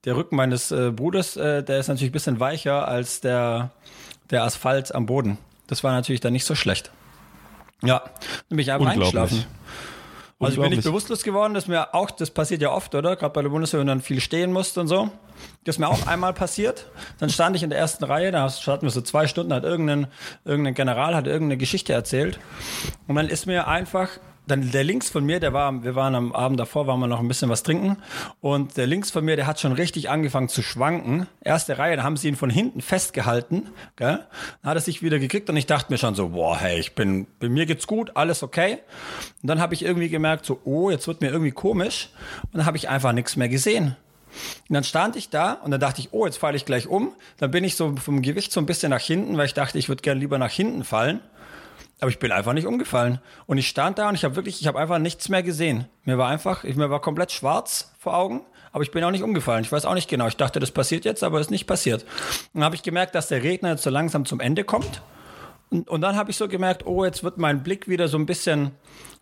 der Rücken meines äh, Bruders, äh, der ist natürlich ein bisschen weicher als der, der Asphalt am Boden. Das war natürlich dann nicht so schlecht. Ja, bin ich einfach eingeschlafen. Also ich bin nicht Unglaublich. bewusstlos geworden, das ist mir auch, das passiert ja oft, oder? Gerade bei der Bundeswehr, wenn dann viel stehen musst und so. Das ist mir auch einmal passiert. Dann stand ich in der ersten Reihe, da hatten wir so zwei Stunden, hat irgendein, irgendein General hat irgendeine Geschichte erzählt. Und dann ist mir einfach, dann der links von mir, der war, wir waren am Abend davor, waren wir noch ein bisschen was trinken. Und der links von mir, der hat schon richtig angefangen zu schwanken. Erste Reihe, da haben sie ihn von hinten festgehalten. Gell? Dann hat er sich wieder gekriegt und ich dachte mir schon so, boah, hey, ich bin, bei mir geht's gut, alles okay. Und dann habe ich irgendwie gemerkt, so, oh, jetzt wird mir irgendwie komisch. Und dann habe ich einfach nichts mehr gesehen. Und dann stand ich da und dann dachte ich, oh, jetzt falle ich gleich um. Dann bin ich so vom Gewicht so ein bisschen nach hinten, weil ich dachte, ich würde gerne lieber nach hinten fallen. Aber ich bin einfach nicht umgefallen. Und ich stand da und ich habe wirklich, ich habe einfach nichts mehr gesehen. Mir war einfach, ich, mir war komplett schwarz vor Augen, aber ich bin auch nicht umgefallen. Ich weiß auch nicht genau. Ich dachte, das passiert jetzt, aber es ist nicht passiert. Und dann habe ich gemerkt, dass der Redner jetzt so langsam zum Ende kommt. Und, und dann habe ich so gemerkt, oh, jetzt wird mein Blick wieder so ein bisschen,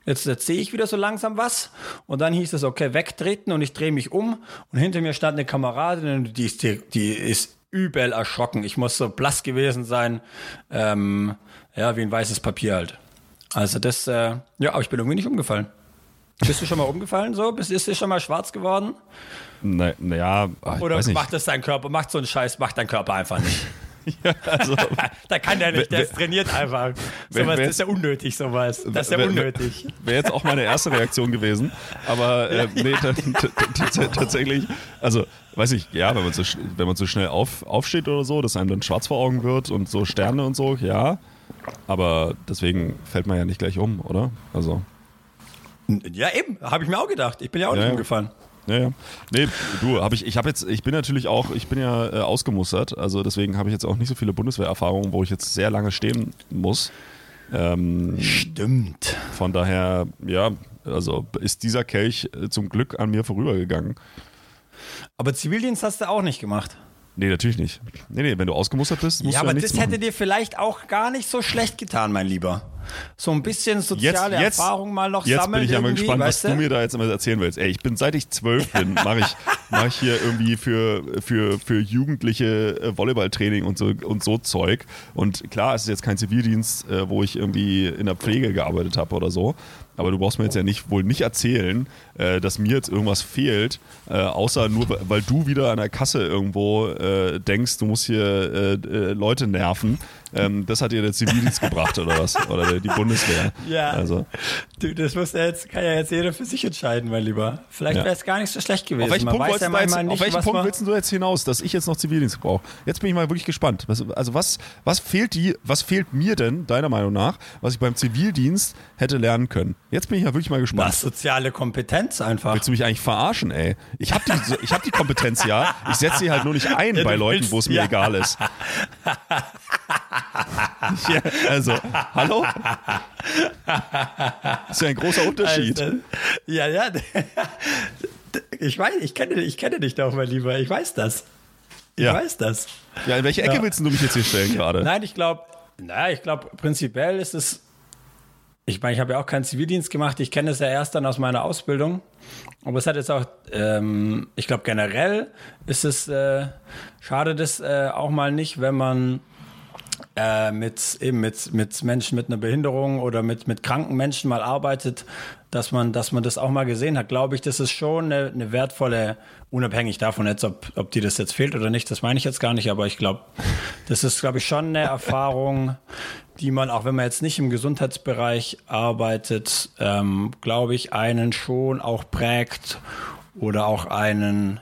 jetzt, jetzt sehe ich wieder so langsam was. Und dann hieß es, okay, wegtreten und ich drehe mich um. Und hinter mir stand eine Kameradin und die ist, die, die ist übel erschrocken. Ich muss so blass gewesen sein. Ähm, ja, wie ein weißes Papier halt. Also das, äh, ja, aber ich bin irgendwie nicht umgefallen. Bist du schon mal umgefallen so? Bist, ist dir schon mal schwarz geworden? Naja, na ja, ah, ich Oder macht das dein Körper, macht so einen Scheiß, macht dein Körper einfach nicht. ja, also, Da kann der nicht, der Wer- ist trainiert einfach. wer- Sowas, wer- das ist ja unnötig, sowas. Das ist ja unnötig. Wäre jetzt auch meine erste Reaktion gewesen. Aber äh, nee, ta- ta- ta- tatsächlich, also weiß ich, ja, wenn man so, wenn man so schnell auf, aufsteht oder so, dass einem dann schwarz vor Augen wird und so Sterne und so, ja. Aber deswegen fällt man ja nicht gleich um, oder? Also, Ja, eben, habe ich mir auch gedacht. Ich bin ja auch Ja, nicht umgefallen. ja, ja. Nee, du, habe ich, ich habe jetzt, ich bin natürlich auch, ich bin ja äh, ausgemustert, also deswegen habe ich jetzt auch nicht so viele Bundeswehrerfahrungen, wo ich jetzt sehr lange stehen muss. Ähm, Stimmt. Von daher, ja, also ist dieser Kelch äh, zum Glück an mir vorübergegangen. Aber Zivildienst hast du auch nicht gemacht. Nee, natürlich nicht. Nee, nee, wenn du ausgemustert bist, musst ja, du aber ja nichts das hätte machen. dir vielleicht auch gar nicht so schlecht getan, mein Lieber. so ein bisschen soziale Jetzt- jetzt- Erfahrung mal noch Jetzt sammeln. bin ich ja mal gespannt, was weißt du mir da jetzt immer erzählen willst. Ey, ich bin seit ich zwölf bin, mache ich, mach ich hier irgendwie für, für, für Jugendliche äh, Volleyballtraining und so, und so Zeug. Und klar, es ist jetzt kein Zivildienst, äh, wo ich irgendwie in der Pflege gearbeitet habe oder so. Aber du brauchst mir jetzt ja nicht wohl nicht erzählen, äh, dass mir jetzt irgendwas fehlt, äh, außer nur, weil du wieder an der Kasse irgendwo äh, denkst, du musst hier äh, äh, Leute nerven. Ähm, das hat dir der Zivildienst gebracht oder was? Oder der, die Bundeswehr. Ja. Also. Du, das muss jetzt, kann ja jetzt jeder für sich entscheiden, mein Lieber. Vielleicht Ja. wäre es gar nicht so schlecht gewesen. Auf welchen Man Punkt, weiß wolltest ja du jetzt, manchmal auf nicht, welchen was Punkt willst du jetzt hinaus, dass ich jetzt noch Zivildienst brauche? Jetzt bin ich mal wirklich gespannt. Was, also was, was fehlt die, was fehlt mir denn, deiner Meinung nach, was ich beim Zivildienst hätte lernen können? Jetzt bin ich ja wirklich mal gespannt. Was? Soziale Kompetenz einfach. Willst du mich eigentlich verarschen, ey? Ich habe die, ich hab die Kompetenz ja. Ich setze sie halt nur nicht ein Ja, bei Leuten, willst- wo es mir egal ist. ja, also, hallo? Das ist ja ein großer Unterschied. Also, ja, ja. Ich weiß, ich kenne, ich kenne dich doch, mein Lieber. Ich weiß das. Ich Ja. weiß das. Ja, in welche Ecke Ja. willst du mich jetzt hier stellen gerade? Nein, ich glaube, naja, ich glaube, prinzipiell ist es. Ich meine, ich habe ja auch keinen Zivildienst gemacht. Ich kenne es ja erst dann aus meiner Ausbildung. Aber es hat jetzt auch, ähm, ich glaube, generell ist es, äh, schade das äh, auch mal nicht, wenn man äh, mit eben mit, mit Menschen mit einer Behinderung oder mit, mit kranken Menschen mal arbeitet, dass man, dass man das auch mal gesehen hat, glaube ich, das ist schon eine, eine wertvolle, unabhängig davon. Jetzt, ob, ob dir das jetzt fehlt oder nicht, das meine ich jetzt gar nicht, aber ich glaube, das ist, glaube ich, schon eine Erfahrung, die man, auch wenn man jetzt nicht im Gesundheitsbereich arbeitet, ähm, glaube ich, einen schon auch prägt oder auch einen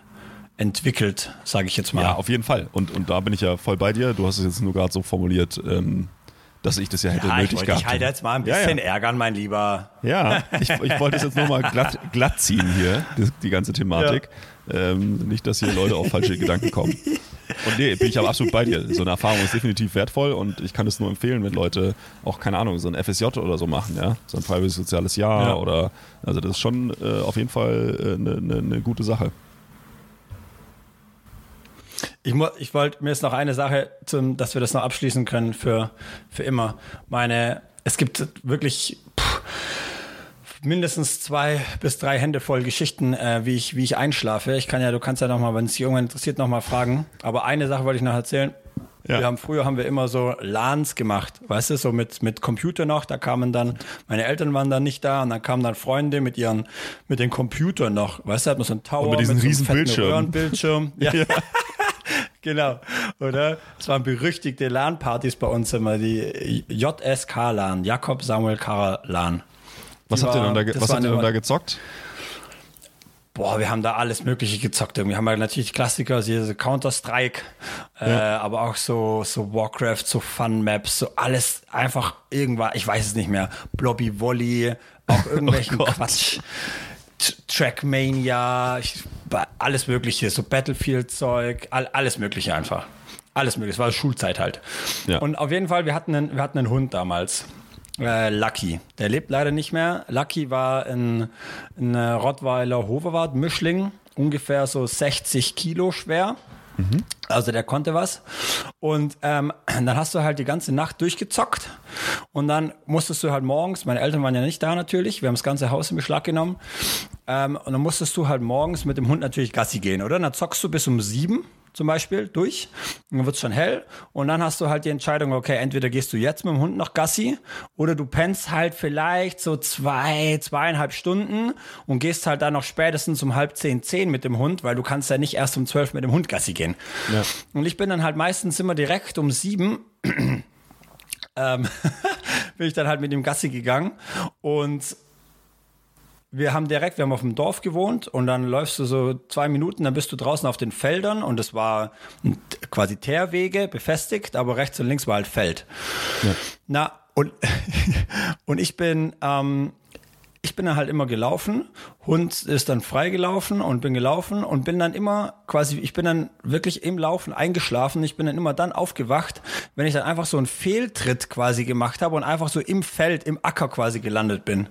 entwickelt, sage ich jetzt mal. Ja, auf jeden Fall. Und, und da bin ich ja voll bei dir. Du hast es jetzt nur gerade so formuliert, ähm, dass ich das ja hätte Ja, ich nötig wollte gehabt. dich halt jetzt mal ein Ja, bisschen ja. ärgern, mein Lieber. Ja, ich, ich wollte es jetzt nur mal glatt, glatt ziehen hier, die, die ganze Thematik. Ähm, nicht, dass hier Leute auf falsche Gedanken kommen. Und nee, bin ich aber absolut bei dir. So eine Erfahrung ist definitiv wertvoll und ich kann es nur empfehlen, wenn Leute auch, keine Ahnung, so ein FSJ oder so machen, ja. So ein freiwilliges soziales Jahr Ja. oder, also das ist schon äh, auf jeden Fall eine äh, ne, ne, ne gute Sache. Ich, ich wollte, mir ist noch eine Sache, zum, dass wir das noch abschließen können für, für immer. Meine, es gibt wirklich pff, mindestens zwei bis drei Hände voll Geschichten, äh, wie, ich, wie ich einschlafe. Ich kann ja, du kannst ja noch mal, wenn es dich irgendwann interessiert, noch mal fragen. Aber eine Sache wollte ich noch erzählen. Ja. Wir haben früher haben wir immer so LANs gemacht, weißt du, so mit mit Computer noch. Da kamen dann meine Eltern waren dann nicht da und dann kamen dann Freunde mit ihren mit den Computern noch, weißt du, hat man so einen Tower Und mit diesen einem riesen fetten Bildschirmen. Röhrenbildschirm. Ja. Genau, oder? Es waren berüchtigte LAN-Partys bei uns immer, die JSK-LAN, Jakob Samuel Karl LAN. Was Die habt ihr denn da, was habt ihr denn da gezockt? Boah, wir haben da alles Mögliche gezockt. Irgendwie haben wir natürlich Klassiker, also hier so Counter-Strike, äh, aber auch so, so Warcraft, so Fun-Maps, so alles einfach irgendwas, ich weiß es nicht mehr, Blobby Volley, auch irgendwelchen Gott. Quatsch. Trackmania, ich, alles Mögliche, so Battlefield-Zeug, all, alles Mögliche einfach. Alles Mögliche, es war Schulzeit halt. Ja. Und auf jeden Fall, wir hatten einen, wir hatten einen Hund damals. Äh, Lucky. Der lebt leider nicht mehr. Lucky war ein, ein Rottweiler Hoverwart Mischling, ungefähr so 60 Kilo schwer. Also der konnte was. Und ähm, dann hast du halt die ganze Nacht durchgezockt. Und dann musstest du halt morgens, meine Eltern waren ja nicht da natürlich, wir haben das ganze Haus in Beschlag genommen. Ähm, und dann musstest du halt morgens mit dem Hund natürlich Gassi gehen, oder? Und dann zockst du bis um sieben zum Beispiel durch. Und dann wird's schon hell. Und dann hast du halt die Entscheidung, okay, entweder gehst du jetzt mit dem Hund noch Gassi oder du pennst halt vielleicht so zwei, zweieinhalb Stunden und gehst halt dann noch spätestens um halb zehn, zehn mit dem Hund, weil du kannst ja nicht erst um zwölf mit dem Hund Gassi gehen. Ja. Und ich bin dann halt meistens immer direkt um sieben ähm, bin ich dann halt mit dem Gassi gegangen und wir haben direkt, wir haben auf dem Dorf gewohnt und dann läufst du so zwei Minuten, dann bist du draußen auf den Feldern und es war quasi Teerwege befestigt, aber rechts und links war halt Feld. Na, und, und ich bin, ähm, ich bin dann halt immer gelaufen, Hund ist dann freigelaufen und bin gelaufen und bin dann immer quasi, ich bin dann wirklich im Laufen eingeschlafen. Ich bin dann immer dann aufgewacht, wenn ich dann einfach so einen Fehltritt quasi gemacht habe und einfach so im Feld, im Acker quasi gelandet bin.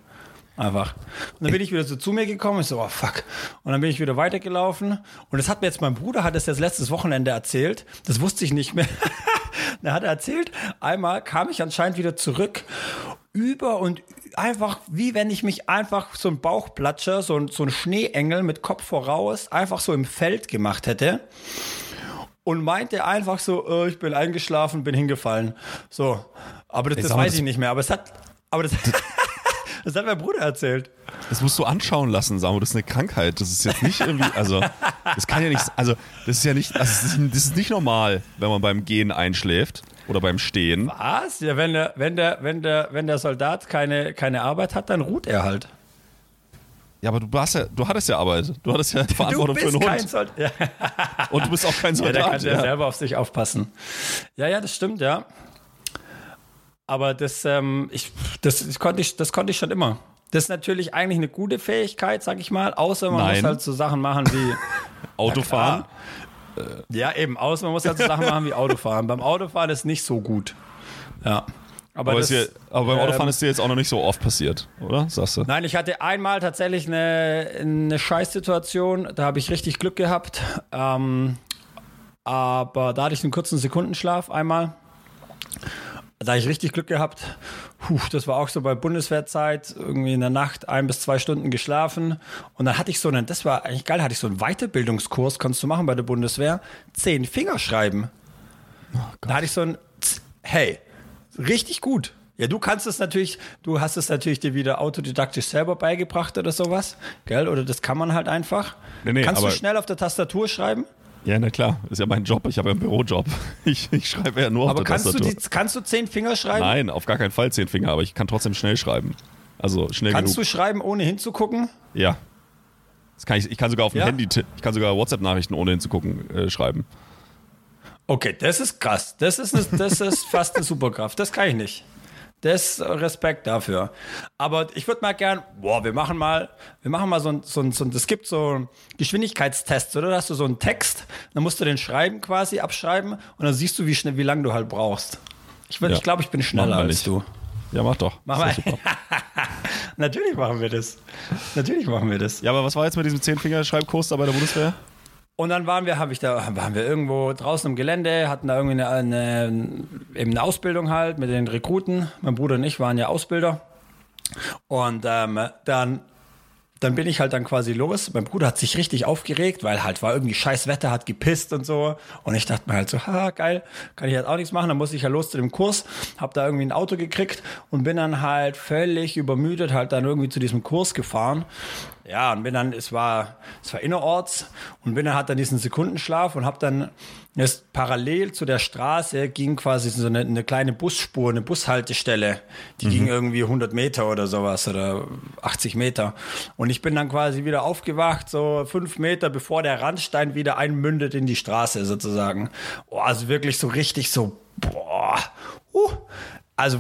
Einfach. Und dann bin ich wieder so zu mir gekommen. Ich so, oh fuck. Und dann bin ich wieder weitergelaufen. Und das hat mir jetzt mein Bruder hat das jetzt letztes Wochenende erzählt. Das wusste ich nicht mehr. da hat er erzählt, einmal kam ich anscheinend wieder zurück über und einfach, wie wenn ich mich einfach so ein Bauchplatscher, so ein, so ein Schneeengel mit Kopf voraus, einfach so im Feld gemacht hätte. Und meinte einfach so, oh, ich bin eingeschlafen, bin hingefallen. So. Aber das, das weiß ich nicht mehr. Aber es hat, aber das, das hat mein Bruder erzählt. Das musst du anschauen lassen, Samu. Das ist eine Krankheit. Das ist jetzt nicht irgendwie, also, das kann ja nicht, also, das ist ja nicht, also, das ist, das ist nicht normal, wenn man beim Gehen einschläft oder beim Stehen. Was? Ja, wenn der, wenn der, wenn der, wenn der Soldat keine, keine Arbeit hat, dann ruht er halt. Ja, aber du hast ja, du hattest ja Arbeit. Du hattest ja Verantwortung für einen kein Hund. Soldat. Ja, Und du bist auch kein ja, der kann Soldat. ja Ja, selber auf sich aufpassen. Ja, ja, das stimmt, ja. Aber das, ähm, ich, das, das, konnte ich, das konnte ich schon immer. Das ist natürlich eigentlich eine gute Fähigkeit, sag ich mal, außer man Nein. muss halt so Sachen machen wie. Autofahren. Ja, eben, außer man muss halt so Sachen machen wie Autofahren. Beim Autofahren ist nicht so gut. Ja. Aber, Aber, das, ja, aber beim ähm, Autofahren ist dir jetzt auch noch nicht so oft passiert, oder? Sagst du? Nein, ich hatte einmal tatsächlich eine, eine Scheißsituation. Da habe ich richtig Glück gehabt. Ähm, aber da hatte ich einen kurzen Sekundenschlaf einmal. Da habe ich richtig Glück gehabt. Puh, das war auch so bei Bundeswehrzeit, irgendwie in der Nacht ein bis zwei Stunden geschlafen. Und dann hatte ich so einen, das war eigentlich geil, hatte ich so einen Weiterbildungskurs, kannst du machen bei der Bundeswehr, zehn Fingerschreiben. da hatte ich so ein, hey, richtig gut. Ja, du kannst es natürlich, du hast es natürlich dir wieder autodidaktisch selber beigebracht oder sowas, gell? Oder das kann man halt einfach. Nee, nee, kannst du schnell auf der Tastatur schreiben? Ja, na klar. Ist ja mein Job. Ich habe ja einen Bürojob. Ich, ich schreibe ja nur auf Aber der kannst du, Tastatur. die, kannst du zehn Finger schreiben? Nein, auf gar keinen Fall zehn Finger, aber ich kann trotzdem schnell schreiben. Also schnell Kannst du genug. schreiben, ohne hinzugucken? ja. Das kann ich, ich kann sogar auf dem Ja? Handy, ich kann sogar WhatsApp-Nachrichten ohne hinzugucken äh, schreiben. Okay, das ist krass. Das ist, eine, das ist fast eine Superkraft. Das kann ich nicht. Das Respekt dafür. Aber ich würde mal gern, boah, wir machen mal, wir machen mal so ein, so ein, so ein es gibt so Geschwindigkeitstests, oder? Da hast du so einen Text, dann musst du den schreiben quasi, abschreiben und dann siehst du, wie schnell, wie lange du halt brauchst. Ich, würd- Ja. ich glaube, ich bin schneller als nicht. du. Ja, mach doch. Mach mal. Natürlich machen wir das. Natürlich machen wir das. Ja, aber was war jetzt mit diesem Zehn-Finger-Schreibkurs da bei der Bundeswehr? Und dann waren wir, habe ich da, waren wir irgendwo draußen im Gelände, hatten da irgendwie eine, eine, eben eine Ausbildung halt mit den Rekruten. Mein Bruder und ich waren ja Ausbilder. Und ähm, dann, dann bin ich halt dann quasi los. Mein Bruder hat sich richtig aufgeregt, weil halt war irgendwie scheiß Wetter, hat gepisst und so. Und ich dachte mir halt so, haha, geil, kann ich jetzt auch nichts machen. Dann musste ich ja los zu dem Kurs, hab da irgendwie ein Auto gekriegt und bin dann halt völlig übermüdet halt dann irgendwie zu diesem Kurs gefahren. Ja, und bin dann, es war, es war innerorts und bin dann halt dann diesen Sekundenschlaf und hab dann jetzt parallel zu der Straße ging quasi so eine, eine kleine Busspur, eine Bushaltestelle. Die ging irgendwie 100 Meter oder sowas oder 80 Meter. Und ich bin dann quasi wieder aufgewacht, so fünf Meter bevor der Randstein wieder einmündet in die Straße sozusagen. Oh, also wirklich so richtig so, boah, uh, also,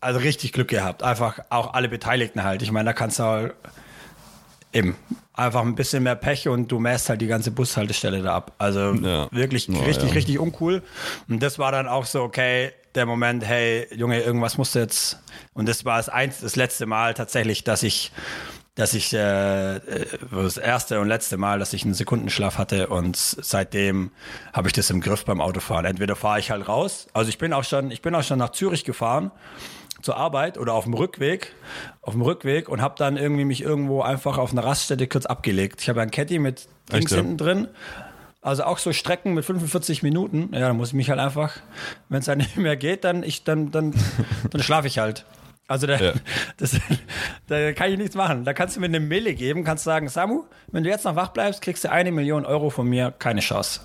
also richtig Glück gehabt. Einfach auch alle Beteiligten halt. Ich meine, da kannst du halt Eben. Einfach ein bisschen mehr Pech und du mäst halt die ganze Bushaltestelle da ab. Also Ja. wirklich Ja, richtig, ja. richtig uncool. Und das war dann auch so, okay, der Moment, hey, Junge, irgendwas musst du jetzt. Und das war das, eins, das letzte Mal tatsächlich, dass ich, dass ich, äh, äh, das erste und letzte Mal, dass ich einen Sekundenschlaf hatte und seitdem habe ich das im Griff beim Autofahren. Entweder fahre ich halt raus, also ich bin auch schon, ich bin auch schon nach Zürich gefahren zur Arbeit oder auf dem Rückweg, auf dem Rückweg und habe dann irgendwie mich irgendwo einfach auf einer Raststätte kurz abgelegt. Ich habe ein Caddy mit Dings ja? hinten drin. Also auch so Strecken mit 45 Minuten. Ja, dann muss ich mich halt einfach, wenn es dann nicht mehr geht, dann ich dann dann dann schlafe ich halt. Also da, Ja. das, da kann ich nichts machen. Da kannst du mir eine Mille geben, kannst sagen, Samu, wenn du jetzt noch wach bleibst, kriegst du eine Million Euro von mir, keine Chance.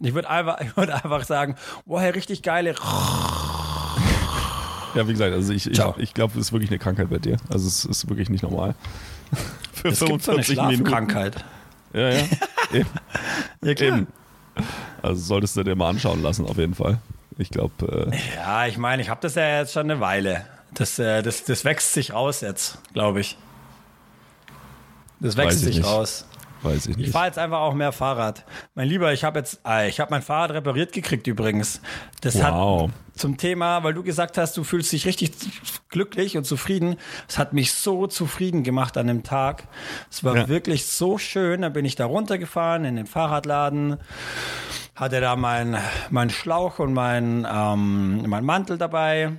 Ich würde einfach, ich würd einfach sagen, boah, hey, richtig geile. Ja, wie gesagt, also ich, ich, ich glaube, es ist wirklich eine Krankheit bei dir. Also es ist wirklich nicht normal. Für Es gibt so eine Schlafkrankheit. Ja, ja. Eben. Ja, Eben. Also solltest du dir mal anschauen lassen, auf jeden Fall. Ich glaube, äh, Ja, ich meine, ich habe das ja jetzt schon eine Weile. Das, äh, das, das wächst sich raus jetzt, glaube ich. Das wächst Weiß ich sich nicht. raus. Weiß ich Ich nicht. fahre jetzt einfach auch mehr Fahrrad. Mein Lieber, ich habe jetzt, äh, ich habe mein Fahrrad repariert gekriegt übrigens. Das Wow. hat zum Thema, weil du gesagt hast, du fühlst dich richtig glücklich und zufrieden. Es hat mich so zufrieden gemacht an dem Tag. Es war Ja. wirklich so schön. Dann bin ich da runtergefahren in den Fahrradladen, hatte da meinen mein Schlauch und mein, ähm, mein Mantel dabei.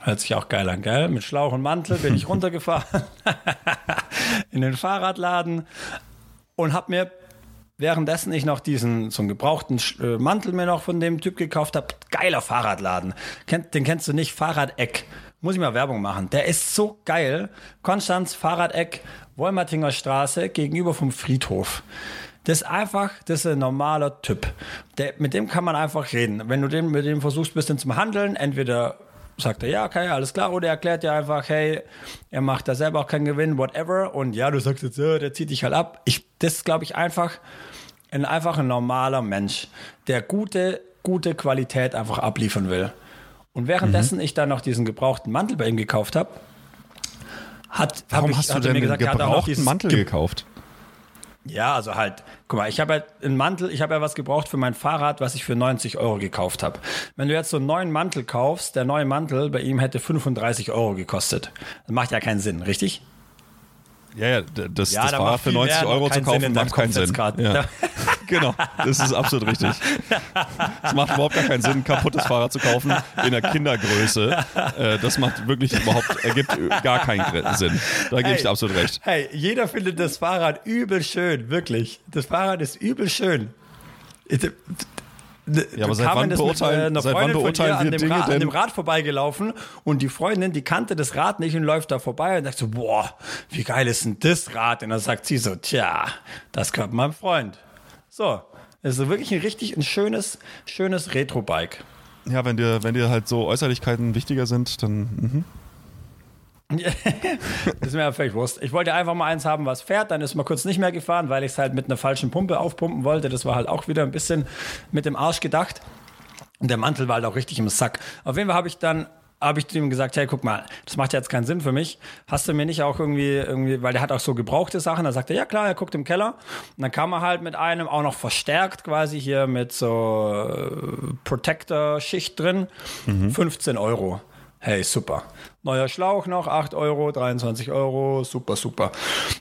Hört sich auch geil an, gell? Mit Schlauch und Mantel bin ich runtergefahren in den Fahrradladen und habe mir währenddessen ich noch diesen so einen gebrauchten äh, Mantel mir noch von dem Typ gekauft habe, geiler Fahrradladen. Den kennst du nicht, Fahrradeck. Muss ich mal Werbung machen. Der ist so geil. Konstanz, Fahrradeck, Wolmertinger Straße, gegenüber vom Friedhof. Das ist einfach, das ist ein normaler Typ. Der, mit dem kann man einfach reden. Wenn du den, mit dem versuchst, ein bisschen zum Handeln, entweder sagt er, ja, okay, alles klar, oder er erklärt dir einfach, hey, er macht da selber auch keinen Gewinn, whatever. Und ja, du sagst jetzt, ja, der zieht dich halt ab. Ich, das ist, glaube ich, einfach ein, einfach ein normaler Mensch, der gute, gute Qualität einfach abliefern will. Und währenddessen mhm. ich dann noch diesen gebrauchten Mantel bei ihm gekauft habe, hat, Warum hab hast du denn mir gesagt, gebrauchten Mantel ge gekauft? Ja, also halt, guck mal, ich habe ja einen Mantel, ich habe ja was gebraucht für mein Fahrrad, was ich für 90 Euro gekauft habe. Wenn du jetzt so einen neuen Mantel kaufst, der neue Mantel bei ihm hätte 35 Euro gekostet. Das macht ja keinen Sinn, richtig? Ja, ja, das, ja, das Fahrrad für 90 Euro zu kaufen macht keinen Sinn. Ja. genau, das ist absolut richtig. Es macht überhaupt gar keinen Sinn, ein kaputtes Fahrrad zu kaufen in der Kindergröße. Äh, das macht wirklich überhaupt, ergibt gar keinen Sinn. Da gebe hey, ich dir absolut recht. Hey, jeder findet das Fahrrad übel schön, wirklich. Das Fahrrad ist übel schön. Ja, aber seit wann beurteilen, mit, äh, seit wann beurteilen wir Dinge Rad, an dem Rad vorbeigelaufen und die Freundin, die kannte das Rad nicht und läuft da vorbei und sagt so, boah, wie geil ist denn das Rad? Und dann sagt sie so, tja, das gehört meinem Freund. So, es ist wirklich ein richtig ein schönes, schönes Retro-Bike. Ja, wenn dir, wenn dir halt so Äußerlichkeiten wichtiger sind, dann. Mhm. das ist mir ja völlig Wurst. Ich wollte einfach mal eins haben, was fährt. Dann ist mal kurz nicht mehr gefahren, weil ich es halt mit einer falschen Pumpe aufpumpen wollte. Das war halt auch wieder ein bisschen mit dem Arsch gedacht. Und der Mantel war halt auch richtig im Sack. Auf jeden Fall habe ich dann habe ich zu ihm gesagt, hey, guck mal, das macht jetzt keinen Sinn für mich. Hast du mir nicht auch irgendwie, irgendwie, weil der hat auch so gebrauchte Sachen. Da sagte er, ja klar, er guckt im Keller. Und dann kam er halt mit einem, auch noch verstärkt quasi hier mit so äh, Protector-Schicht drin. Mhm. 15 Euro. Hey, super. Neuer Schlauch noch, 8 Euro, 23 Euro, super, super.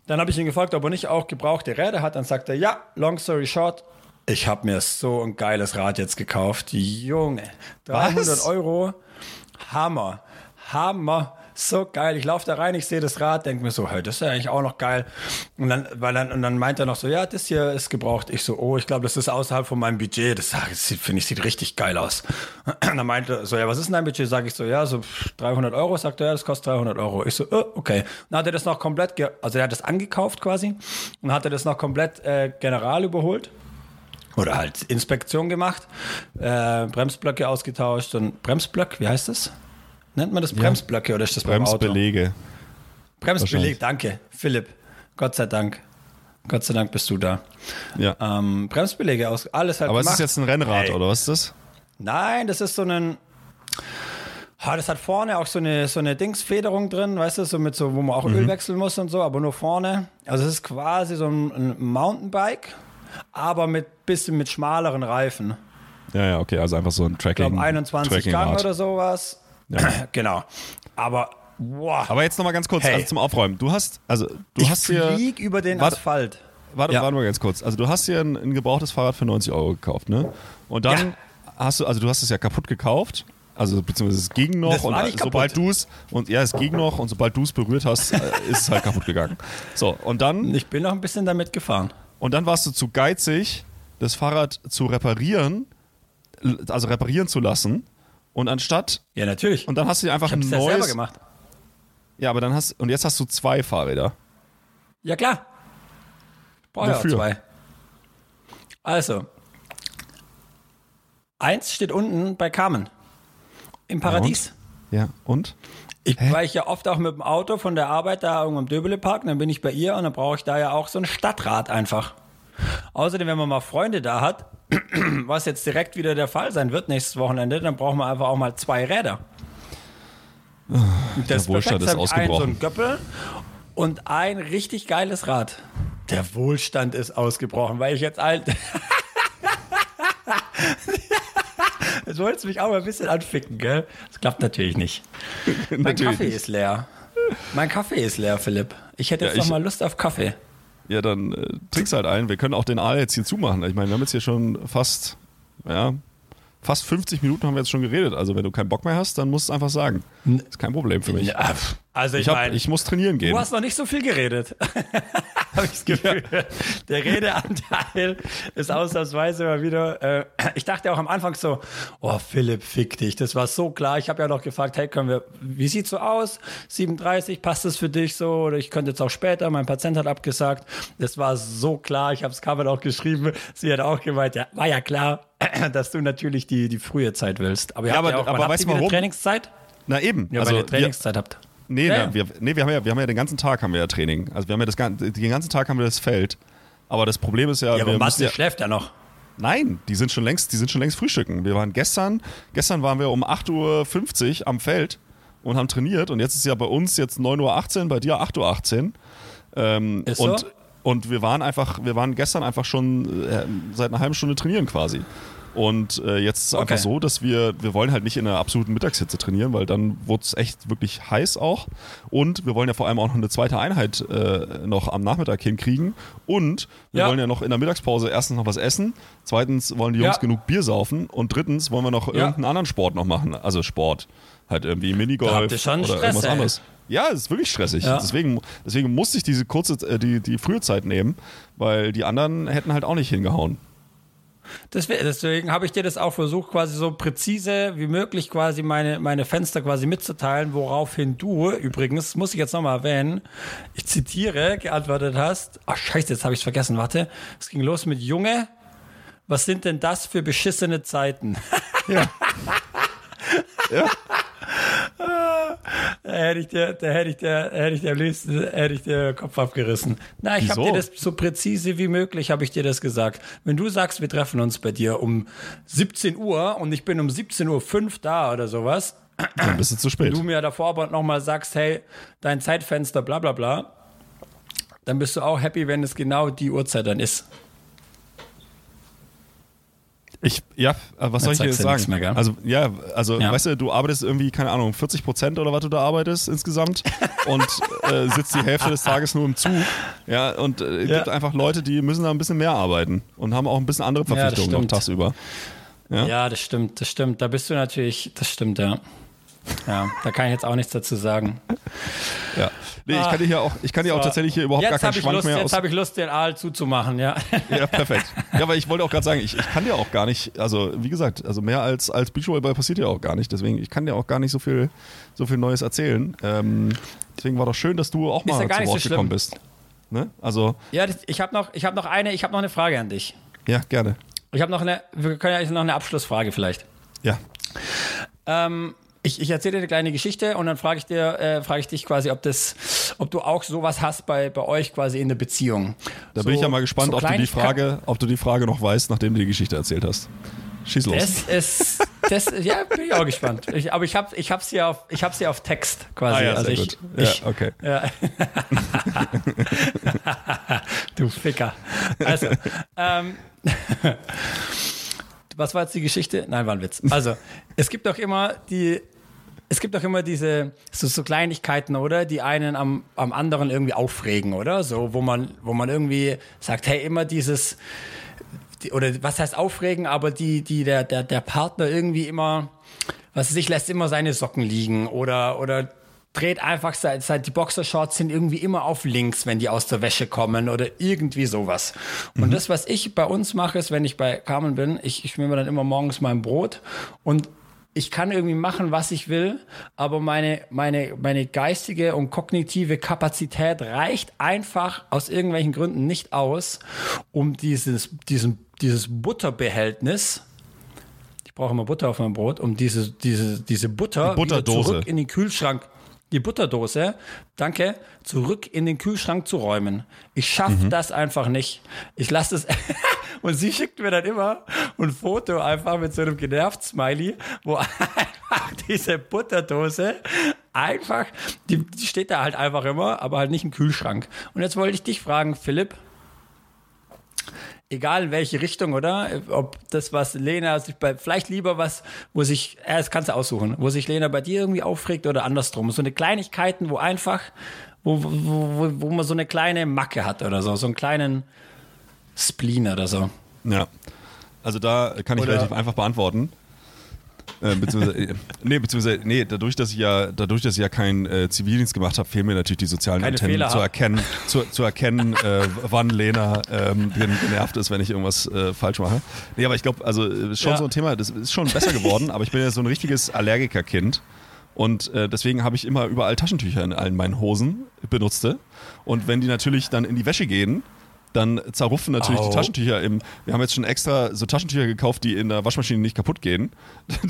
Dann habe ich ihn gefragt, ob er nicht auch gebrauchte Räder hat. Dann sagt er, ja, long story short, ich habe mir so ein geiles Rad jetzt gekauft. Junge, 300 Was? Euro, Hammer, Hammer so geil. Ich laufe da rein, ich sehe das Rad, denke mir so, hey, das ist ja eigentlich auch noch geil. Und dann, weil dann, und dann meint er noch so, ja, das hier ist gebraucht. Ich so, oh, ich glaube, das ist außerhalb von meinem Budget. Das, das finde ich, sieht richtig geil aus. Und dann meinte er so, ja, was ist denn dein Budget? Sag ich so, ja, so 300 Euro. Sagt er, ja, das kostet 300 Euro. Ich so, oh, okay. Dann hat er das noch komplett, also er hat das angekauft quasi und hat er das noch komplett äh, general überholt oder halt Inspektion gemacht, äh, Bremsblöcke ausgetauscht und Bremsblock, wie heißt das? Nennt man das Bremsblöcke ja. oder ist das? Bremsbelege. Bremsbeleg, danke. Philipp, Gott sei Dank. Gott sei Dank bist du da. Ja. Ähm, Bremsbelege aus, alles halt Aber gemacht. ist das jetzt ein Rennrad hey. oder was ist das? Nein, das ist so ein. Ha, das hat vorne auch so eine, so eine Dingsfederung drin, weißt du, so mit so, wo man auch mhm. Öl wechseln muss und so, aber nur vorne. Also es ist quasi so ein, ein Mountainbike, aber mit bisschen mit schmaleren Reifen. Ja, ja, okay, also einfach so ein Tracking. Ich glaube 21 Tracking Gang oder sowas. Ja. genau. Aber Boah. Aber jetzt nochmal ganz kurz hey. also zum Aufräumen. Du hast, also du ich hast hier. Flieg über den warte, Asphalt. Warte, ja. warte mal ganz kurz. Also du hast hier ein, ein, gebrauchtes Fahrrad für 90 Euro gekauft, ne? Und dann ja. hast du, also du hast es ja kaputt gekauft. Also beziehungsweise es ging noch und sobald du es und ja, es ging noch und sobald du es berührt hast, äh, ist es halt kaputt gegangen. So, und dann. Ich bin noch ein bisschen damit gefahren. Und dann warst du zu geizig, das Fahrrad zu reparieren, also reparieren zu lassen und anstatt. Ja, natürlich. Und dann hast du dir einfach ich ein neues. Ja, selber gemacht. Ja, aber dann hast und jetzt hast du zwei Fahrräder. Ja, klar. Brauche ja zwei. Also. Eins steht unten bei Carmen. Im Paradies. Und? Ja, und? Ich, weil ich ja oft auch mit dem Auto von der Arbeit da irgendwo im Döbele parken, dann bin ich bei ihr und dann brauche ich da ja auch so ein Stadtrad einfach. Außerdem, wenn man mal Freunde da hat, was jetzt direkt wieder der Fall sein wird nächstes Wochenende, dann brauchen wir einfach auch mal zwei Räder. Das der Wohlstand ist ausgebrochen. Ein, so ein Göppel und ein richtig geiles Rad. Der Wohlstand ist ausgebrochen, weil ich jetzt alt. Jetzt wolltest du mich auch mal ein bisschen anficken, gell? Das klappt natürlich nicht. mein natürlich Kaffee ist leer. Mein Kaffee ist leer, Philipp. Ich hätte jetzt ja, noch mal Lust auf Kaffee. Ja, dann äh, trinkst halt ein. Wir können auch den Aal jetzt hier zumachen. Ich meine, wir haben jetzt hier schon fast, ja, fast 50 Minuten haben wir jetzt schon geredet. Also wenn du keinen Bock mehr hast, dann musst du es einfach sagen. Ist kein Problem für mich. Ja, also ich, Ich, hab, mein, ich muss trainieren gehen. du hast noch nicht so viel geredet. Habe ich das Gefühl. Der Redeanteil ist ausnahmsweise mal wieder. Äh, ich dachte auch am Anfang so, oh Philipp, fick dich. Das war so klar. Ich habe ja noch gefragt, hey, können wir, wie sieht's so aus? 37, passt das für dich so? Oder ich könnte jetzt auch später, mein Patient hat abgesagt. Das war so klar. Ich habe es Cover auch geschrieben. Sie hat auch gemeint, ja, war ja klar, dass du natürlich die, die frühe Zeit willst. Aber Ja, aber- ja auch, aber weißt du warum? Trainingszeit? Na eben. Ja, also weil ihr wir, Trainingszeit habt. nee, Ja, na, ja. wir, nee wir, haben ja, wir haben ja den ganzen Tag haben wir ja Training. Also wir haben ja das, den ganzen Tag haben wir das Feld. Aber das Problem ist ja, Ja, aber Basti ja, schläft ja noch. Nein, die sind schon längst, die sind schon längst frühstücken. Wir waren gestern, gestern waren wir um 8.50 Uhr am Feld und haben trainiert und jetzt ist ja bei uns jetzt 9.18 Uhr, bei dir 8.18 Uhr. Ähm, Ist und, so? und wir waren einfach, wir waren gestern einfach schon äh, seit einer halben Stunde trainieren quasi. Und äh, jetzt ist es einfach Okay. so, dass wir, wir wollen halt nicht in einer absoluten Mittagshitze trainieren, weil dann wurde es echt wirklich heiß auch. Und wir wollen ja vor allem auch noch eine zweite Einheit äh, noch am Nachmittag hinkriegen. Und wir Ja. wollen ja noch in der Mittagspause erstens noch was essen, zweitens wollen die Jungs Ja. genug Bier saufen und drittens wollen wir noch irgendeinen anderen Sport noch machen. Also Sport. Halt irgendwie Da Minigolf habt ihr schon oder Stress, irgendwas ey. anderes. Ja, es ist wirklich stressig. Ja. Deswegen, deswegen musste ich diese kurze, äh, die, die frühe Zeit nehmen, weil die anderen hätten halt auch nicht hingehauen. Deswegen, deswegen habe ich dir das auch versucht, quasi so präzise wie möglich quasi meine, meine Fenster quasi mitzuteilen, woraufhin du, übrigens, muss ich jetzt nochmal erwähnen, ich zitiere, geantwortet hast, ach scheiße, jetzt habe ich es vergessen, warte, es ging los mit Junge, was sind denn das für beschissene Zeiten? Ja. ja. Da hätte ich dir, da hätte ich dir, hätte ich dir am liebsten, hätte ich dir den Kopf abgerissen. Na, ich habe dir das so präzise wie möglich, habe ich dir das gesagt. Wenn du sagst, wir treffen uns bei dir um 17 Uhr und ich bin um 17.05 Uhr da oder sowas, Dann bist du zu spät. du mir davor aber nochmal sagst, hey, dein Zeitfenster, bla bla bla, dann bist du auch happy, wenn es genau die Uhrzeit dann ist. Ich, ja, äh, was soll ich dir jetzt sagen? mehr, gell? also, ja, also, Ja. weißt du, du arbeitest irgendwie, keine Ahnung, 40 Prozent oder was du da arbeitest insgesamt und äh, sitzt die Hälfte des Tages nur im Zug. Ja, und äh, es Ja. gibt einfach Leute, die müssen da ein bisschen mehr arbeiten und haben auch ein bisschen andere Verpflichtungen noch stimmt. tagsüber. Ja? Ja, das stimmt, das stimmt. Da bist du natürlich, das stimmt, ja. Ja, da kann ich jetzt auch nichts dazu sagen. Ja. Nee, ich kann dir hier auch, ich kann dir auch So. tatsächlich hier überhaupt gar Jetzt keinen habe ich, Schwank Lust, mehr jetzt aus. hab ich Lust, den Aal zuzumachen, ja. Ja, perfekt. Ja, aber ich wollte auch gerade sagen, ich, ich kann dir auch gar nicht, also wie gesagt, also mehr als, als Beachvolleyball passiert ja auch gar nicht. Deswegen, ich kann dir auch gar nicht so viel, so viel Neues erzählen. Ähm, deswegen war doch schön, dass du auch mal ja gar zu so Wort schlimm. gekommen bist. Ne? Also, Ja, ich habe noch, ich noch, eine, ich hab noch eine Frage an dich. ja, gerne. Ich habe noch eine, wir können ja noch eine Abschlussfrage vielleicht. Ja. Ähm, ich, ich erzähle dir eine kleine Geschichte und dann frage ich dir, äh, frage ich dich quasi, ob das, ob du auch sowas hast bei, bei euch quasi in der Beziehung. Da bin ich ja mal gespannt, ob du die Frage, ob du die Frage noch weißt, nachdem du die Geschichte erzählt hast. Schieß los. Das ist, das, ja, bin ich auch gespannt. Ich, aber ich habe, ich hab's hier auf, ich hab's hier auf Text quasi. ah, ja, also sehr ich, gut. ich, ja, okay. Ja. du Ficker. Also, ähm, was war jetzt die Geschichte? Nein, war ein Witz. Also, es gibt doch immer die, es gibt doch immer diese so, so Kleinigkeiten, oder? Die einen am, am anderen irgendwie aufregen, oder? So, wo man, wo man irgendwie sagt, hey, immer dieses, die, oder was heißt aufregen, aber die, die der, der, der Partner irgendwie immer, was weiß ich, lässt immer seine Socken liegen oder, oder dreht einfach seit, seit die Boxershorts sind irgendwie immer auf links, wenn die aus der Wäsche kommen oder irgendwie sowas. Und das, was ich bei uns mache, ist, wenn ich bei Carmen bin, ich, ich schmier mir dann immer morgens mein Brot und ich kann irgendwie machen, was ich will, aber meine, meine, meine geistige und kognitive Kapazität reicht einfach aus irgendwelchen Gründen nicht aus, um dieses, diesen, dieses Butterbehältnis, ich brauche immer Butter auf meinem Brot, um diese, diese, diese Butter Die Butterdose. zurück in den Kühlschrank, die Butterdose, danke, zurück in den Kühlschrank zu räumen. Ich schaffe das einfach nicht. Ich lasse es. Und sie schickt mir dann immer ein Foto einfach mit so einem genervt Smiley, wo einfach diese Butterdose einfach, die, die steht da halt einfach immer, aber halt nicht im Kühlschrank. Und jetzt wollte ich dich fragen, Philipp, egal in welche Richtung, oder? Ob das, was Lena sich bei, vielleicht lieber was, wo sich, äh, das kannst du aussuchen, wo sich Lena bei dir irgendwie aufregt oder andersrum. So eine Kleinigkeiten, wo einfach, wo, wo, wo, wo man so eine kleine Macke hat oder so, so einen kleinen Spleen oder so. Ja. Also da kann ich Oder- relativ einfach beantworten. Äh, beziehungsweise, äh, nee, beziehungsweise, nee, dadurch, dass ich ja, dadurch, dass ich ja keinen äh, Zivildienst gemacht habe, fehlen mir natürlich die sozialen Keine Antennen Fehler zu erkennen, zu, zu erkennen, äh, wann Lena ähm, gen- genervt ist, wenn ich irgendwas äh, falsch mache. Nee, aber ich glaube, also äh, ist schon Ja. so ein Thema, das ist schon besser geworden, aber ich bin ja so ein richtiges Allergikerkind. Und äh, deswegen habe ich immer überall Taschentücher in allen meinen Hosen benutzte. Und wenn die natürlich dann in die Wäsche gehen, dann zerrupfen natürlich Au. die Taschentücher im. Wir haben jetzt schon extra so Taschentücher gekauft, die in der Waschmaschine nicht kaputt gehen.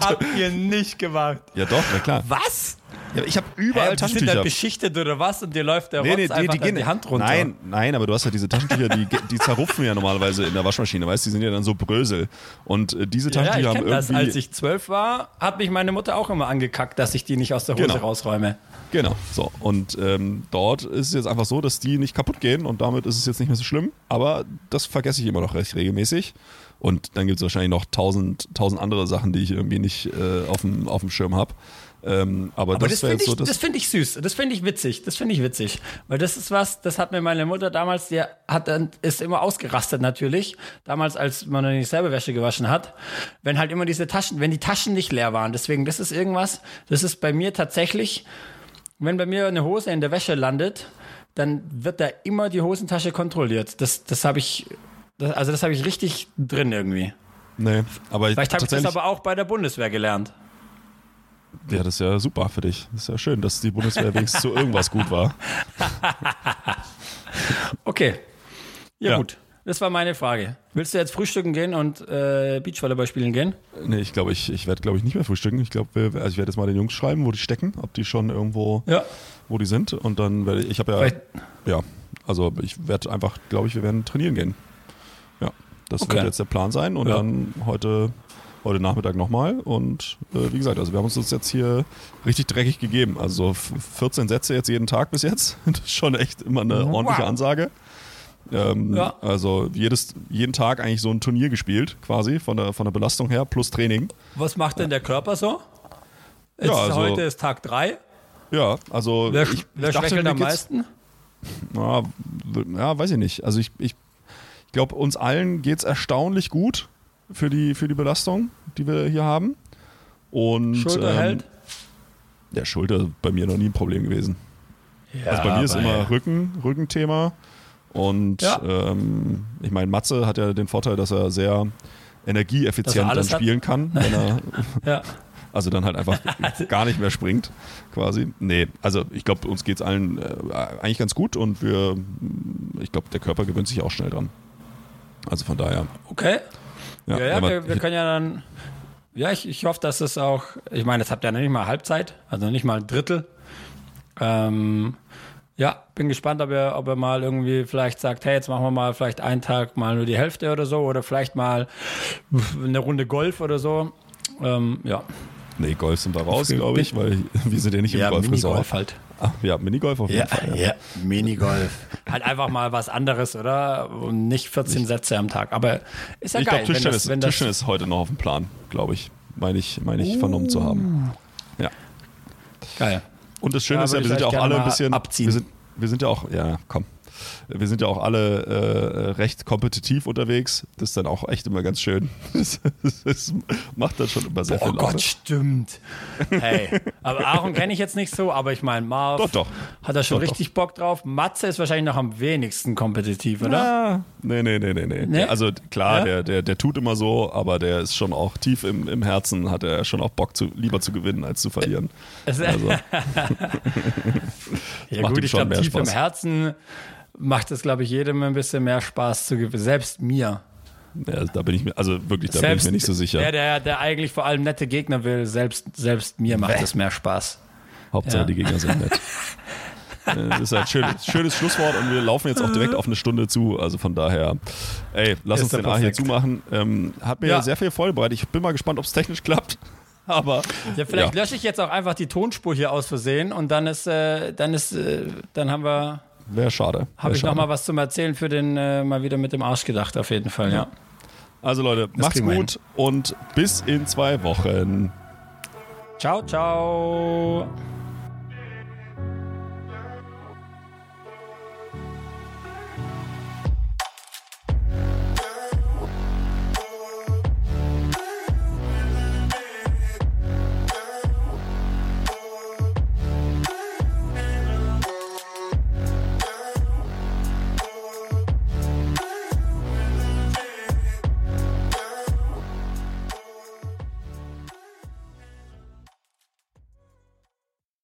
Habt ihr nicht gemacht. Ja, doch, na klar. Was? Ja, ich habe überall Äh, die sind Taschentücher. dann beschichtet oder was und dir läuft der Nee, Rotz nee, die, einfach die dann gehen die Hand runter. Nein, nein, aber du hast ja diese Taschentücher, die, die zerrupfen ja normalerweise in der Waschmaschine, weißt du, die sind ja dann so Brösel. Und äh, diese Ja, ja, Taschentücher ich haben das. irgendwie. Als ich zwölf war, hat mich meine Mutter auch immer angekackt, dass ich die nicht aus der Hose Genau. rausräume. Genau, so. Und ähm, dort ist es jetzt einfach so, dass die nicht kaputt gehen und damit ist es jetzt nicht mehr so schlimm. Aber das vergesse ich immer noch recht regelmäßig. Und dann gibt es wahrscheinlich noch tausend, tausend andere Sachen, die ich irgendwie nicht äh, auf dem Schirm habe. Ähm, aber, Aber das, das finde so ich, das. find ich süß. Das finde ich witzig. Das finde ich witzig. Weil das ist was, das hat mir meine Mutter damals, die hat dann, ist immer ausgerastet natürlich. Damals, als man noch nicht selber Wäsche gewaschen hat. Wenn halt immer diese Taschen, wenn die Taschen nicht leer waren. Deswegen, das ist irgendwas, das ist bei mir tatsächlich, wenn bei mir eine Hose in der Wäsche landet, dann wird da immer die Hosentasche kontrolliert. Das, das habe ich, das, also das habe ich richtig drin irgendwie. nee, aber ich, Vielleicht habe ich das aber auch bei der Bundeswehr gelernt. Ja, das ist ja super für dich. Das ist ja schön, dass die Bundeswehr wenigstens zu irgendwas gut war. Okay. Ja, Ja. gut. Das war meine Frage. Willst du jetzt frühstücken gehen und äh, Beachvolleyball spielen gehen? Nee, ich glaube, ich, ich werde, glaube ich, nicht mehr frühstücken. Ich glaube, also ich werde jetzt mal den Jungs schreiben, wo die stecken, ob die schon irgendwo, Ja. wo die sind. Und dann werde ich, ich habe ja, Vielleicht- ja, also ich werde einfach, glaube ich, wir werden trainieren gehen. Ja, das Okay. wird jetzt der Plan sein. Und Ja. dann heute, heute Nachmittag nochmal. Und äh, wie gesagt, also wir haben uns das jetzt hier richtig dreckig gegeben. Also so f- 14 Sätze jetzt jeden Tag bis jetzt. Das ist schon echt immer eine Wow. ordentliche Ansage. Ähm, Ja. Also jedes, jeden Tag eigentlich so ein Turnier gespielt, quasi, von der, von der Belastung her, plus Training. Was macht denn der Körper so? Jetzt Ja, also- heute ist Tag 3. Ja, also Wer, ich, wer ich dachte, am meisten? Ja, w- ja, weiß ich nicht. Also ich, ich, ich glaube, uns allen geht es erstaunlich gut für die, für die Belastung, die wir hier haben. Und Schulter ähm, hält? Ja, Schulter ist bei mir noch nie ein Problem gewesen. Ja, Also bei mir ist immer Rücken, Rückenthema. Und Ja. ähm, ich meine, Matze hat ja den Vorteil, dass er sehr energieeffizient er dann alles hat. spielen kann, wenn er Ja. also dann halt einfach gar nicht mehr springt, quasi. Nee, also ich glaube, uns geht es allen äh, eigentlich ganz gut und wir, ich glaube, der Körper gewöhnt sich auch schnell dran. Also von daher. Okay. Ja, ja, aber- wir, wir können ja dann. Ja, ich, ich hoffe, dass es auch. Ich meine, jetzt habt ihr ja noch nicht mal Halbzeit, also noch nicht mal ein Drittel. Ähm, ja, bin gespannt, ob er, ob er mal irgendwie vielleicht sagt, hey, jetzt machen wir mal vielleicht einen Tag mal nur die Hälfte oder so oder vielleicht mal eine Runde Golf oder so. Ähm, ja. nee, Golf sind wir raus, glaube ich, weil wir sind ja nicht im Golfresort. Minigolf halt. Ah, ja, Minigolf auf jeden Fall. Ja. Minigolf. halt einfach mal was anderes, oder? Und nicht 14 Sätze am Tag. Aber ist ja Ich geil, glaube, wenn das, wenn das Tischtennis ist heute noch auf dem Plan, glaube ich. Meine ich, meine ich vernommen zu haben. Ja. geil. Und das Schöne Ja, ist ja, wir ich sind ja auch alle ein bisschen. abziehen. Wir sind, wir sind ja auch, ja, komm. Wir sind ja auch alle äh, recht kompetitiv unterwegs. Das ist dann auch echt immer ganz schön. Das, das macht dann schon immer sehr Oh viel Laune. Gott, stimmt. Hey, aber Aaron kenne ich jetzt nicht so, aber ich meine, Marv Doch, doch. hat da schon Doch, richtig Bock drauf. Matze ist wahrscheinlich noch am wenigsten kompetitiv, oder? Ah, nee, nee, nee, nee, nee. Nee? Also klar, Ja? der, der, der tut immer so, aber der ist schon auch tief im, im Herzen, hat er schon auch Bock, zu, lieber zu gewinnen als zu verlieren. Also, ja gut, ich glaube, tief im Spaß. Herzen macht es, glaube ich, jedem ein bisschen mehr Spaß zu gewinnen. Selbst mir. ja, da bin ich mir, also wirklich, da bin ich selbst mir nicht so sicher. Der, der, der eigentlich vor allem nette Gegner will, selbst, selbst mir macht es mehr Spaß. Hauptsache Ja. die Gegner sind nett. Das ist ein schönes, schönes Schlusswort und wir laufen jetzt auch direkt auf eine Stunde zu. Also von daher, ey, lass Ist uns den A hier zumachen. Ähm, hat mir Ja. sehr viel vorbereitet. Ich bin mal gespannt, ob es technisch klappt. Aber Ja, vielleicht Ja. lösche ich jetzt auch einfach die Tonspur hier aus Versehen und dann ist, äh, dann ist, äh, dann haben wir, wäre schade. habe ich noch schade. mal was zum Erzählen für den äh, mal wieder mit dem Arsch gedacht, auf jeden Fall, ja. Also Leute, macht's kriegen wir gut und bis in zwei Wochen. Ciao, ciao.